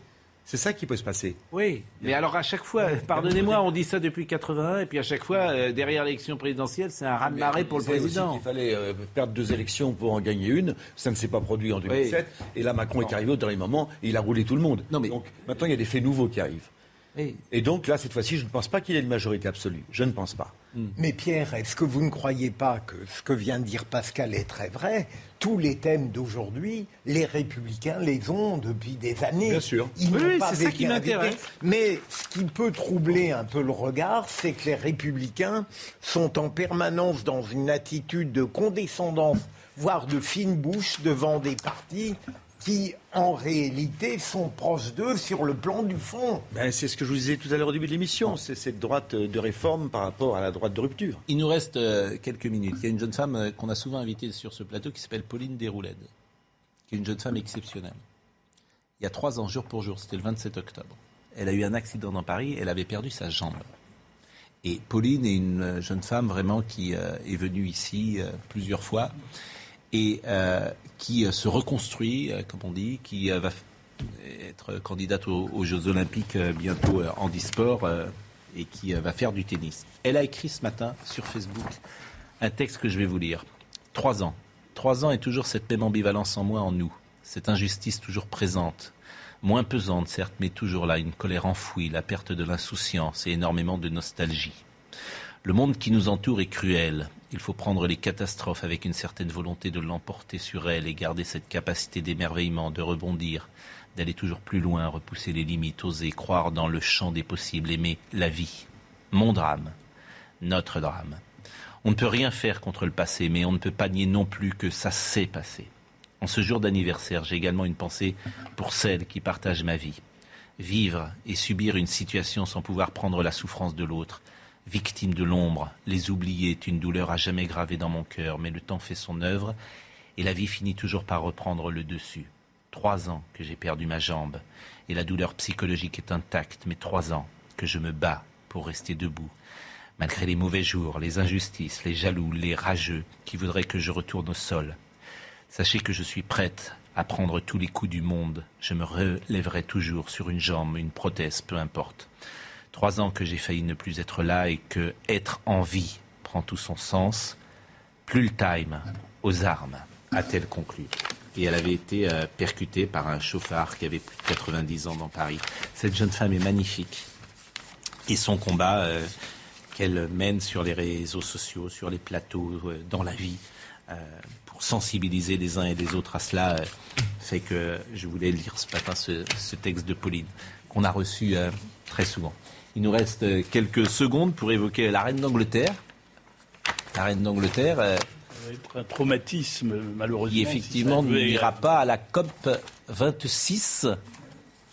C'est ça qui peut se passer. Oui, mais alors à chaque fois, pardonnez-moi, on dit ça depuis 81, et puis à chaque fois, euh, derrière l'élection présidentielle, c'est un raz-de-marée pour le président. qu'il fallait euh, perdre deux élections pour en gagner une. Ça ne s'est pas produit en 2007. Et là, Macron est arrivé au dernier moment et il a roulé tout le monde. Non, mais- Donc maintenant, il y a des faits nouveaux qui arrivent. Oui. Et donc là, cette fois-ci, je ne pense pas qu'il ait une majorité absolue. Je ne pense pas. Mais Pierre, est-ce que vous ne croyez pas que ce que vient de dire Pascal est très vrai? Tous les thèmes d'aujourd'hui, les républicains les ont depuis des années. Bien sûr. Ils Oui, n'ont oui, pas c'est ça qui m'intéresse. été. Mais ce qui peut troubler un peu le regard, c'est que les républicains sont en permanence dans une attitude de condescendance, voire de fine bouche devant des partis qui, en réalité, sont proches d'eux sur le plan du fond. Ben, c'est ce que je vous disais tout à l'heure au début de l'émission. C'est cette droite euh, de réforme par rapport à la droite de rupture. Il nous reste euh, quelques minutes. Il y a une jeune femme euh, qu'on a souvent invitée sur ce plateau qui s'appelle Pauline Desroulèdes, qui est une jeune femme exceptionnelle. Il y a trois ans, jour pour jour, c'était le 27 octobre. Elle a eu un accident dans Paris, elle avait perdu sa jambe. Et Pauline est une jeune femme vraiment qui euh, est venue ici plusieurs fois et euh, qui euh, se reconstruit, euh, comme on dit, qui va être candidate aux, Jeux Olympiques bientôt en e-sport et qui va faire du tennis. Elle a écrit ce matin sur Facebook un texte que je vais vous lire. Trois ans. Trois ans et toujours cette même ambivalence en moi, en nous. Cette injustice toujours présente. Moins pesante, certes, mais toujours là. Une colère enfouie, la perte de l'insouciance et énormément de nostalgie. Le monde qui nous entoure est cruel. Il faut prendre les catastrophes avec une certaine volonté de l'emporter sur elles et garder cette capacité d'émerveillement, de rebondir, d'aller toujours plus loin, repousser les limites, oser croire dans le champ des possibles, aimer la vie. Mon drame, notre drame. On ne peut rien faire contre le passé, mais on ne peut pas nier non plus que ça s'est passé. En ce jour d'anniversaire, j'ai également une pensée pour celles qui partagent ma vie. Vivre et subir une situation sans pouvoir prendre la souffrance de l'autre, victime de l'ombre, les oublier est une douleur à jamais gravée dans mon cœur, mais le temps fait son œuvre et la vie finit toujours par reprendre le dessus. Trois ans que j'ai perdu ma jambe et la douleur psychologique est intacte, mais trois ans que je me bats pour rester debout. Malgré les mauvais jours, les injustices, les jaloux, les rageux qui voudraient que je retourne au sol. Sachez que je suis prête à prendre tous les coups du monde. Je me relèverai toujours sur une jambe, une prothèse, peu importe. Trois ans que j'ai failli ne plus être là et que être en vie prend tout son sens. Plus le time, aux armes, a-t-elle conclu. Et elle avait été euh, percutée par un chauffard qui avait plus de 90 ans dans Paris. Cette jeune femme est magnifique. Et son combat euh, qu'elle mène sur les réseaux sociaux, sur les plateaux, euh, dans la vie, pour sensibiliser les uns et les autres à cela, fait que je voulais lire ce matin ce, ce texte de Pauline, qu'on a reçu très souvent. Il nous reste quelques secondes pour évoquer la reine d'Angleterre. La reine d'Angleterre un traumatisme, malheureusement. Qui effectivement n'ira pas à la COP 26.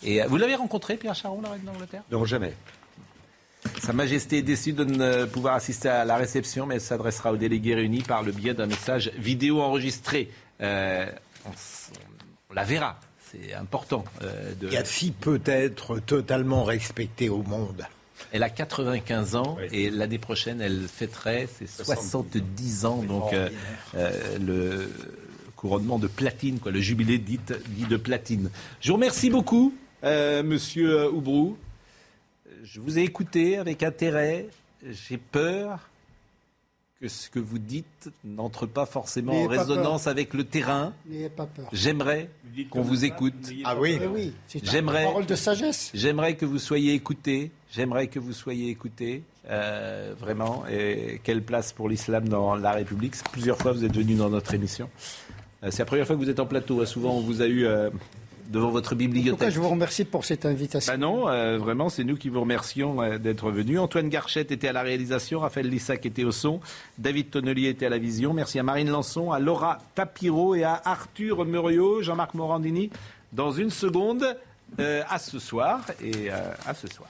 Et euh, vous l'avez rencontré, Pierre Charon, la reine d'Angleterre? Non, jamais. Sa Majesté est déçue de ne pouvoir assister à la réception, mais elle s'adressera aux délégués réunis par le biais d'un message vidéo enregistré. Euh, on, la verra, c'est important. Euh, de... Gaddafi peut être totalement respecté au monde? Elle a 95 ans et l'année prochaine, elle fêterait ses 70 ans. Donc, euh, euh, le couronnement de platine, quoi, le jubilé dit, dit de platine. Je vous remercie beaucoup, euh, monsieur Oubrou. Je vous ai écouté avec intérêt. J'ai peur que ce que vous dites n'entre pas forcément en résonance avec le terrain. N'ayez pas peur. J'aimerais qu'on vous écoute. Ah oui, oui J'aimerais. Parole de sagesse. J'aimerais que vous soyez écouté. J'aimerais que vous soyez écouté. Euh, vraiment. Et quelle place pour l'islam dans la République Plusieurs fois, vous êtes venu dans notre émission. Euh, c'est la première fois que vous êtes en plateau. Souvent, on vous a eu euh, devant votre bibliothèque. En tout cas, je vous remercie pour cette invitation. Ben non, euh, vraiment, c'est nous qui vous remercions euh, d'être venus. Antoine Garchette était à la réalisation, Raphaël Lissac était au son, David Tonnelier était à la vision. Merci à Marine Lançon, à Laura Tapiro et à Arthur Muriot, Jean-Marc Morandini. Dans une seconde, euh, à ce soir et à ce soir.